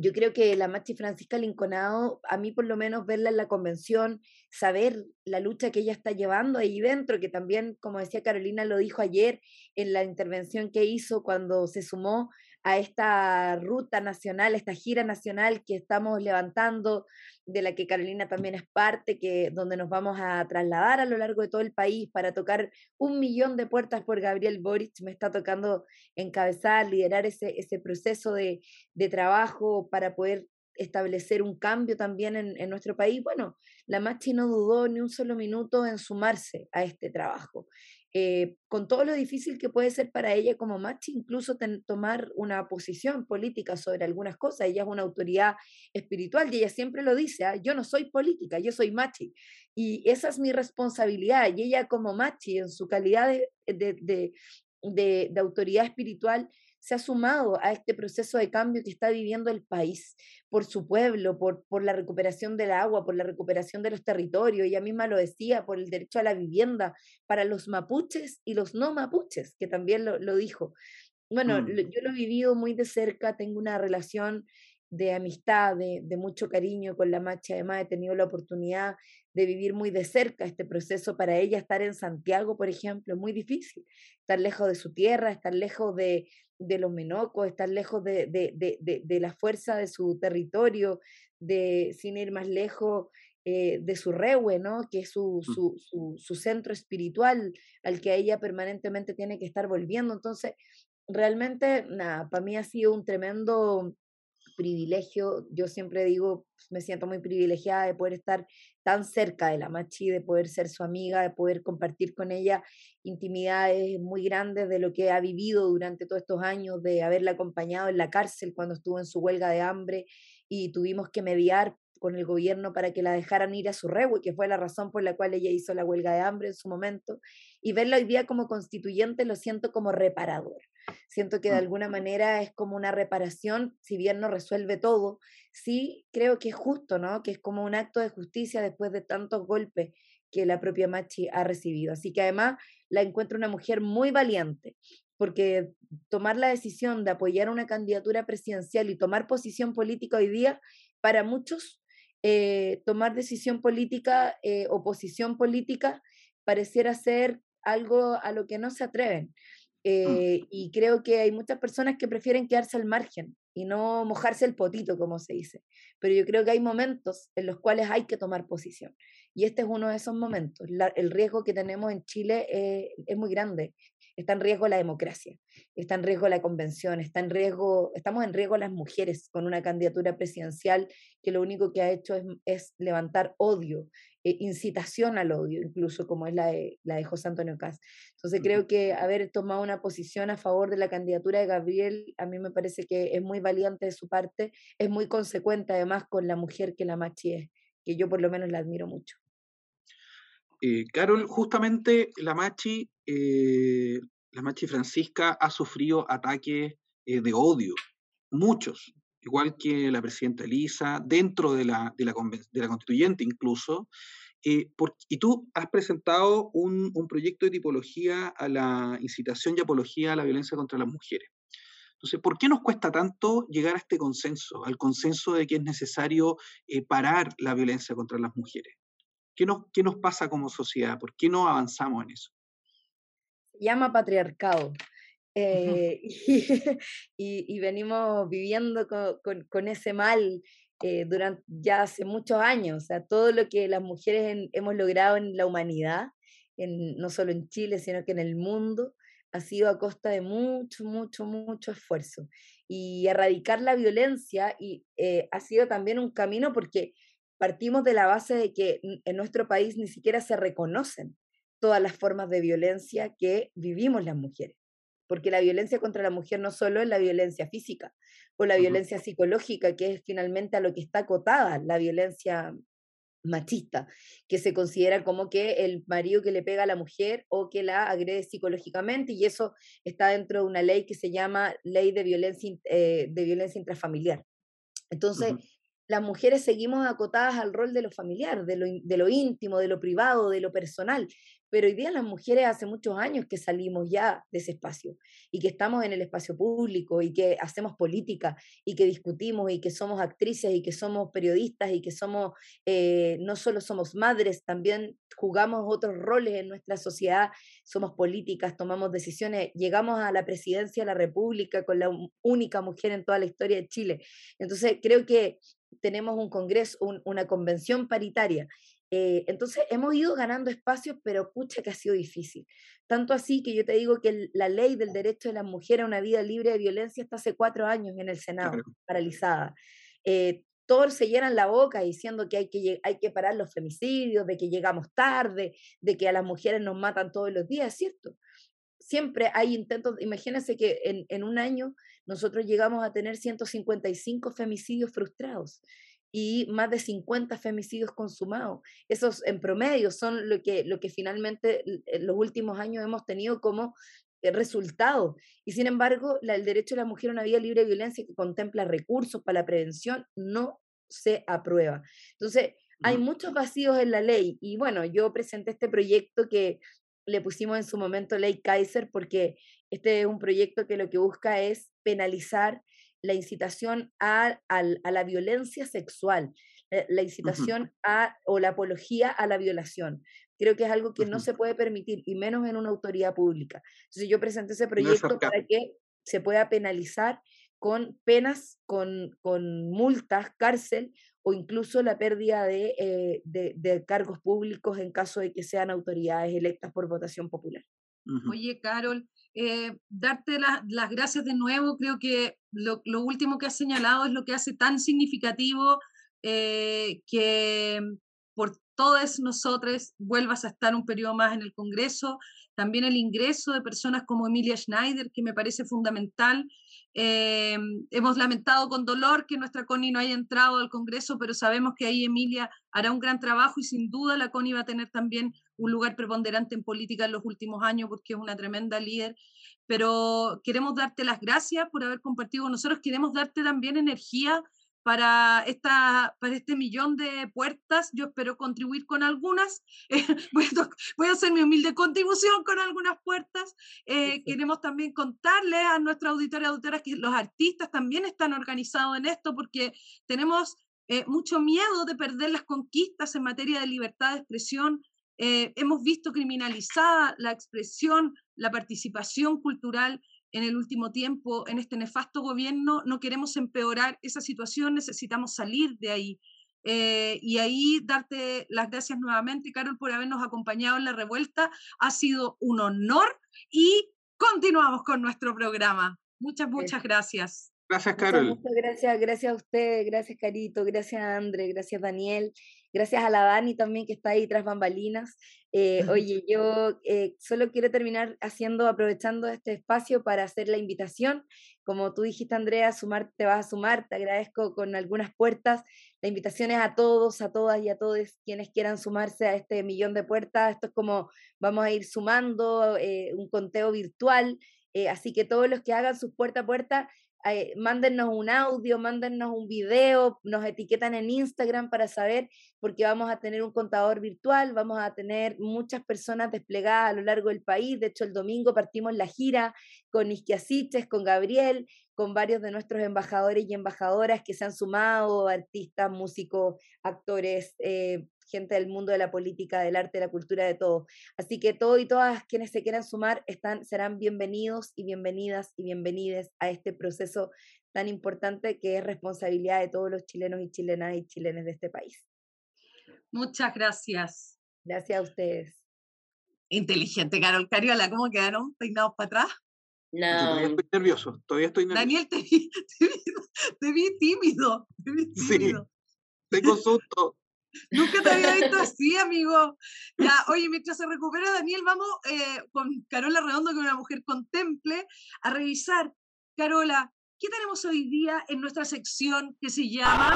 yo creo que la Machi Francisca Linconado, a mí por lo menos verla en la convención, saber la lucha que ella está llevando ahí dentro, que también, como decía Carolina, lo dijo ayer en la intervención que hizo cuando se sumó a esta ruta nacional, esta gira nacional que estamos levantando, de la que Carolina también es parte, que donde nos vamos a trasladar a lo largo de todo el país para tocar un millón de puertas por Gabriel Boric. Me está tocando encabezar, liderar ese, ese proceso de, de trabajo para poder establecer un cambio también en, nuestro país, bueno, la Machi no dudó ni un solo minuto en sumarse a este trabajo. Eh, con todo lo difícil que puede ser para ella como Machi, incluso tomar una posición política sobre algunas cosas. Ella es una autoridad espiritual y ella siempre lo dice, ¿ah? yo no soy política, yo soy Machi. Y esa es mi responsabilidad. Y ella como Machi, en su calidad de, de, de autoridad espiritual, se ha sumado a este proceso de cambio que está viviendo el país por su pueblo, por, por la recuperación del agua, por la recuperación de los territorios, ella misma lo decía, por el derecho a la vivienda para los mapuches y los no mapuches, que también lo, lo dijo. Bueno, mm. yo lo he vivido muy de cerca, tengo una relación de amistad, de, de, mucho cariño con la Machi. Además, he tenido la oportunidad de vivir muy de cerca este proceso. Para ella, estar en Santiago, por ejemplo, es muy difícil. Estar lejos de su tierra, estar lejos de, de los menocos, estar lejos de, de, de, la fuerza de su territorio, de, sin ir más lejos, eh, de su rewe, ¿no? que es su, mm. su, su, su, centro espiritual al que ella permanentemente tiene que estar volviendo. Entonces, realmente, nada, para mí ha sido un tremendo privilegio. Yo siempre digo, pues, me siento muy privilegiada de poder estar tan cerca de la Machi, de poder ser su amiga, de poder compartir con ella intimidades muy grandes de lo que ha vivido durante todos estos años, de haberla acompañado en la cárcel cuando estuvo en su huelga de hambre y tuvimos que mediar con el gobierno para que la dejaran ir a su y que fue la razón por la cual ella hizo la huelga de hambre en su momento, y verla hoy día como constituyente lo siento como reparador. Siento que de alguna manera es como una reparación, si bien no resuelve todo, sí creo que es justo, ¿no? Que es como un acto de justicia después de tantos golpes que la propia Machi ha recibido. Así que además la encuentro una mujer muy valiente, porque tomar la decisión de apoyar una candidatura presidencial y tomar posición política hoy día, para muchos, eh, tomar decisión política eh, o posición política pareciera ser algo a lo que no se atreven. Mm. Eh, y creo que hay muchas personas que prefieren quedarse al margen y no mojarse el potito, como se dice. Pero yo creo que hay momentos en los cuales hay que tomar posición. Y este es uno de esos momentos. el riesgo que tenemos en Chile eh, es muy grande está en riesgo la democracia, está en riesgo la convención, está en riesgo, estamos en riesgo las mujeres con una candidatura presidencial que lo único que ha hecho es, levantar odio, eh, incitación al odio, incluso como es la de, la de José Antonio Caz. Entonces creo que haber tomado una posición a favor de la candidatura de Gabriel, a mí me parece que es muy valiente de su parte, es muy consecuente además con la mujer que la Machi es, que yo por lo menos la admiro mucho. Eh, Carol, justamente la Machi, eh, la Machi Francisca ha sufrido ataques eh, de odio, muchos, igual que la presidenta Elisa, dentro de la, de la, constituyente incluso. y tú has presentado un, un, proyecto de tipología a la incitación y apología a la violencia contra las mujeres. Entonces, ¿por qué nos cuesta tanto llegar a este consenso, al consenso de que es necesario eh, parar la violencia contra las mujeres? ¿Qué nos, ¿Qué nos pasa como sociedad? ¿Por qué no avanzamos en eso? Llama patriarcado. Eh, *laughs* y, venimos viviendo con, ese mal eh, durante ya hace muchos años. O sea, todo lo que las mujeres hemos logrado en la humanidad, en, no solo en Chile, sino que en el mundo, ha sido a costa de mucho, mucho, mucho esfuerzo. Y erradicar la violencia y, eh, ha sido también un camino porque partimos de la base de que en nuestro país ni siquiera se reconocen todas las formas de violencia que vivimos las mujeres. Porque la violencia contra la mujer no solo es la violencia física o la violencia psicológica, que es finalmente a lo que está acotada la violencia machista, que se considera como que el marido que le pega a la mujer o que la agrede psicológicamente, y eso está dentro de una ley que se llama Ley de Violencia, eh, de violencia Intrafamiliar. Entonces, las mujeres seguimos acotadas al rol de lo familiar, de lo, de lo íntimo, de lo privado, de lo personal, pero hoy día las mujeres hace muchos años que salimos ya de ese espacio y que estamos en el espacio público y que hacemos política y que discutimos y que somos actrices y que somos periodistas y que somos, eh, no solo somos madres, también jugamos otros roles en nuestra sociedad, somos políticas, tomamos decisiones, llegamos a la presidencia de la República con la única mujer en toda la historia de Chile. Entonces creo que tenemos un congreso, una convención paritaria eh, entonces hemos ido ganando espacios, pero pucha que ha sido difícil. Tanto así que yo te digo que la ley del derecho de la mujer a una vida libre de violencia está hace cuatro años en el Senado, paralizada. Eh, todos se llenan la boca diciendo que hay, que hay que parar los femicidios, de que llegamos tarde, de que a las mujeres nos matan todos los días, ¿cierto? Siempre hay intentos, imagínense que en, en un año nosotros llegamos a tener 155 femicidios frustrados y más de 50 femicidios consumados. Esos en promedio son lo que, lo que finalmente en los últimos años hemos tenido como eh, resultado. Y sin embargo, el derecho de la mujer a una vida libre de violencia que contempla recursos para la prevención no se aprueba. Entonces, hay muchos vacíos en la ley y bueno, yo presenté este proyecto que le pusimos en su momento ley Kaiser porque este es un proyecto que lo que busca es penalizar la incitación a, la violencia sexual, eh, la incitación a, o la apología a la violación. Creo que es algo que no se puede permitir, y menos en una autoridad pública. Entonces yo presenté ese proyecto para que se pueda penalizar con penas, con, con multas, cárcel o incluso la pérdida de, eh, de, cargos públicos en caso de que sean autoridades electas por votación popular. Oye, Carol, eh, darte las gracias de nuevo. Creo que lo, último que has señalado es lo que hace tan significativo eh, que por todas nosotras vuelvas a estar un periodo más en el Congreso. También el ingreso de personas como Emilia Schneider, que me parece fundamental. Eh, hemos lamentado con dolor que nuestra Connie no haya entrado al Congreso, pero sabemos que ahí Emilia hará un gran trabajo y sin duda la Connie va a tener también un lugar preponderante en política en los últimos años porque es una tremenda líder. Pero queremos darte las gracias por haber compartido con nosotros, queremos darte también energía para, esta, para este millón de puertas. Yo espero contribuir con algunas. *laughs* voy, a, hacer mi humilde contribución con algunas puertas. Eh, queremos también contarles a nuestros auditores y auditoras que los artistas también están organizados en esto porque tenemos eh, mucho miedo de perder las conquistas en materia de libertad de expresión. Eh, hemos visto criminalizada la expresión, la participación cultural en el último tiempo en este nefasto gobierno, no queremos empeorar esa situación, necesitamos salir de ahí. Eh, y ahí darte las gracias nuevamente, Carol, por habernos acompañado en la revuelta. Ha sido un honor y continuamos con nuestro programa. Muchas, muchas gracias. Gracias, Carol. Muchas, gracias, gracias a usted, gracias, Carito, gracias, André, gracias, Daniel, gracias a la Dani también que está ahí tras bambalinas. Eh, *laughs* oye, yo eh, solo quiero terminar haciendo, aprovechando este espacio para hacer la invitación. Como tú dijiste, Andrea, sumar, te vas a sumar, te agradezco con algunas puertas. La invitación es a todos, a todas y a todos quienes quieran sumarse a este millón de puertas. Esto es como vamos a ir sumando eh, un conteo virtual. así que todos los que hagan su puerta a puerta, mándennos un audio, mándennos un video, nos etiquetan en Instagram para saber, porque vamos a tener un contador virtual, vamos a tener muchas personas desplegadas a lo largo del país. De hecho, el domingo partimos la gira con Isquiasiches, con Gabriel, con varios de nuestros embajadores y embajadoras que se han sumado, artistas, músicos, actores, eh, gente del mundo de la política, del arte, de la cultura, de todo. Así que todos y todas quienes se quieran sumar están, serán bienvenidos y bienvenidas y bienvenides a este proceso tan importante que es responsabilidad de todos los chilenos y chilenas y chilenes de este país. Muchas gracias. Gracias a ustedes. Inteligente, Carol Cariola, ¿cómo quedaron peinados para atrás? No. Todavía estoy nervioso, todavía estoy nervioso. Daniel, te vi, *laughs* te vi, tímido. Te vi tímido. Sí, tengo susto. Nunca te había visto *laughs* así, amigo. Ya, oye, mientras se recupera Daniel, vamos eh, con Carola Redondo, que es una mujer contemple, a revisar. Carola, ¿qué tenemos hoy día en nuestra sección que se llama...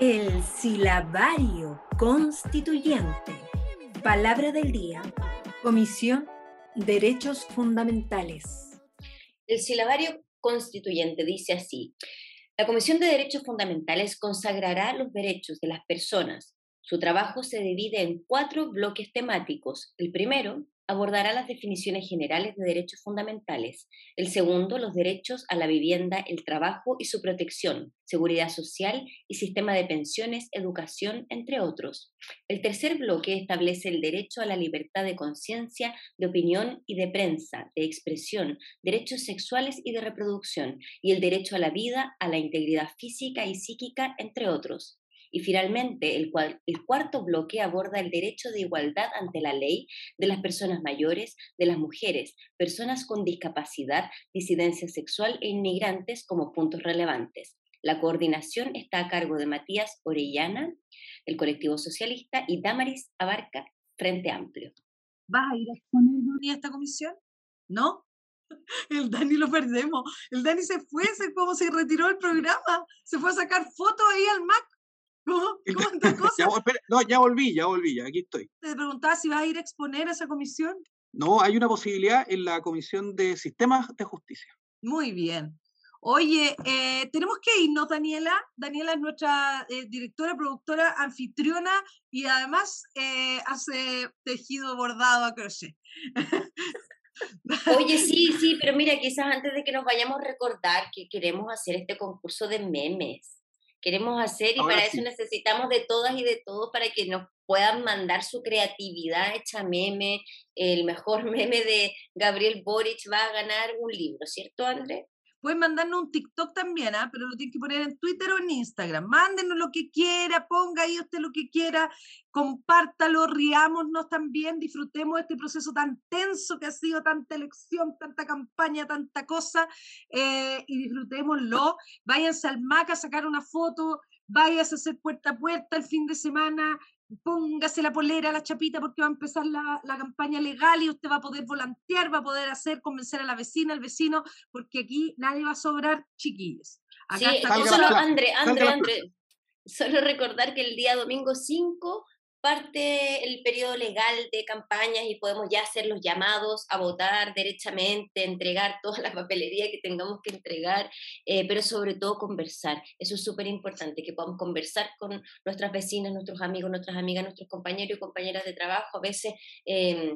El silabario constituyente. Palabra del día. Comisión Derechos Fundamentales. El silabario constituyente dice así. La Comisión de Derechos Fundamentales consagrará los derechos de las personas. Su trabajo se divide en cuatro bloques temáticos. El primero abordará las definiciones generales de derechos fundamentales. El segundo, los derechos a la vivienda, el trabajo y su protección, seguridad social y sistema de pensiones, educación, entre otros. El tercer bloque establece el derecho a la libertad de conciencia, de opinión y de prensa, de expresión, derechos sexuales y de reproducción, y el derecho a la vida, a la integridad física y psíquica, entre otros. Y finalmente, el, el, cuarto bloque aborda el derecho de igualdad ante la ley de las personas mayores, de las mujeres, personas con discapacidad, disidencia sexual e inmigrantes como puntos relevantes. La coordinación está a cargo de Matías Orellana, el colectivo socialista, y Damaris Abarca, Frente Amplio. ¿Vas a ir a exponer a esta comisión? ¿No? *laughs* El Dani lo perdemos. El Dani se fue, se, como se retiró del programa. Se fue a sacar fotos ahí al Mac. ¿Cómo? *laughs* ya, no, ya volví, ya volví, ya aquí estoy. Te preguntaba si vas a ir a exponer a esa comisión. No, hay una posibilidad en la Comisión de Sistemas de Justicia. Muy bien. Oye, eh, tenemos que irnos, Daniela. Daniela es nuestra eh, directora, productora, anfitriona y además eh, hace tejido bordado a crochet. Oye, sí, *laughs* sí, pero mira, quizás antes de que nos vayamos a recordar que queremos hacer este concurso de memes queremos hacer y para eso necesitamos de todas y de todos para que nos puedan mandar su creatividad hecha meme. El mejor *laughs* meme de Gabriel Boric va a ganar un libro, ¿cierto, André? Pueden mandarnos un TikTok también, ¿ah? pero lo tienen que poner en Twitter o en Instagram. Mándenos lo que quiera, ponga ahí usted lo que quiera, compártalo, riámonos también, disfrutemos este proceso tan tenso que ha sido tanta elección, tanta campaña, tanta cosa, eh, y disfrutémoslo. Váyanse al MAC a sacar una foto, váyanse a hacer puerta a puerta el fin de semana, póngase la polera, la chapita, porque va a empezar la, la, campaña legal y usted va a poder volantear, va a poder hacer, convencer a la vecina, al vecino, porque aquí nadie va a sobrar chiquillos. Acá sí, solo, André, André, André, solo recordar que el día domingo 5 parte el periodo legal de campañas y podemos ya hacer los llamados a votar derechamente, entregar toda la papelería que tengamos que entregar, eh, pero sobre todo conversar. Eso es súper importante, que podamos conversar con nuestras vecinas, nuestros amigos, nuestras amigas, nuestros compañeros y compañeras de trabajo. A veces eh,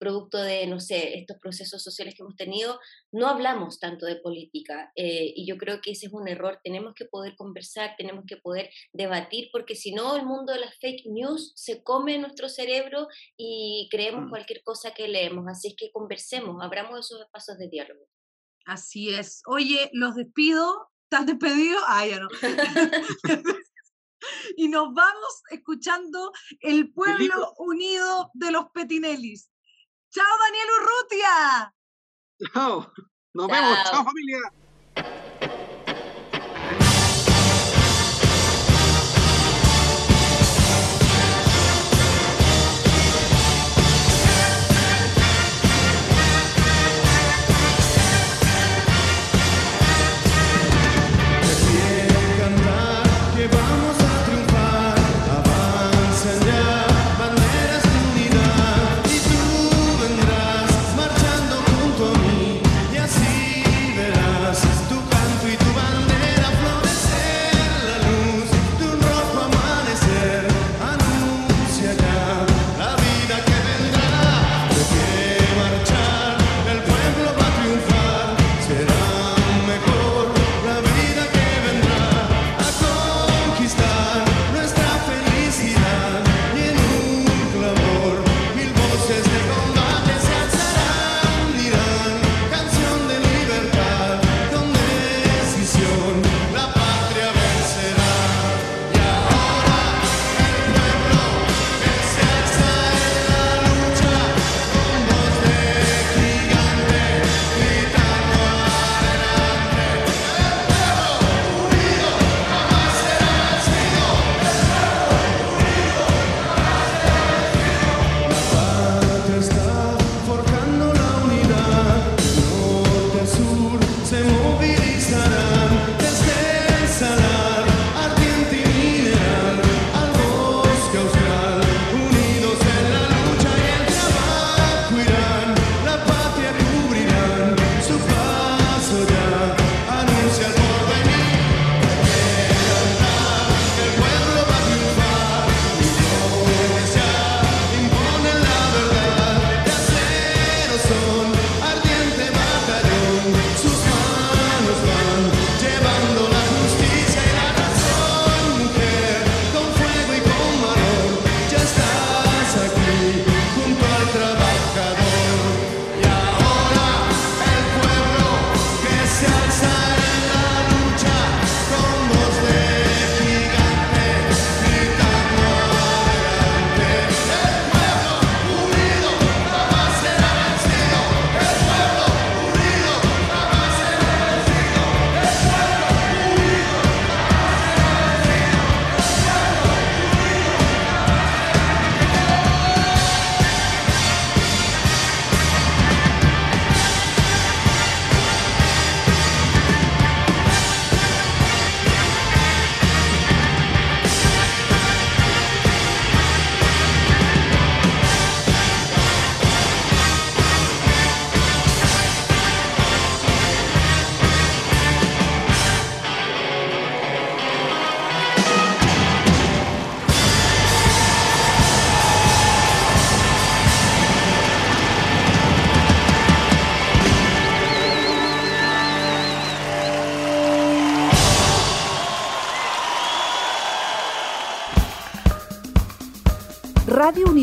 producto de, no sé, estos procesos sociales que hemos tenido, no hablamos tanto de política eh, y yo creo que ese es un error. Tenemos que poder conversar, tenemos que poder debatir, porque si no, el mundo de las fake news se come nuestro cerebro y creemos mm. cualquier cosa que leemos. Así es que conversemos, abramos esos espacios de diálogo. Así es. Oye, los despido. ¿Estás despedido? Ah, ya no. *laughs* *laughs* y nos vamos escuchando El Pueblo Unido de los Petinellis. ¡Chao, Daniel Urrutia! Chao. Nos vemos. Chao, familia.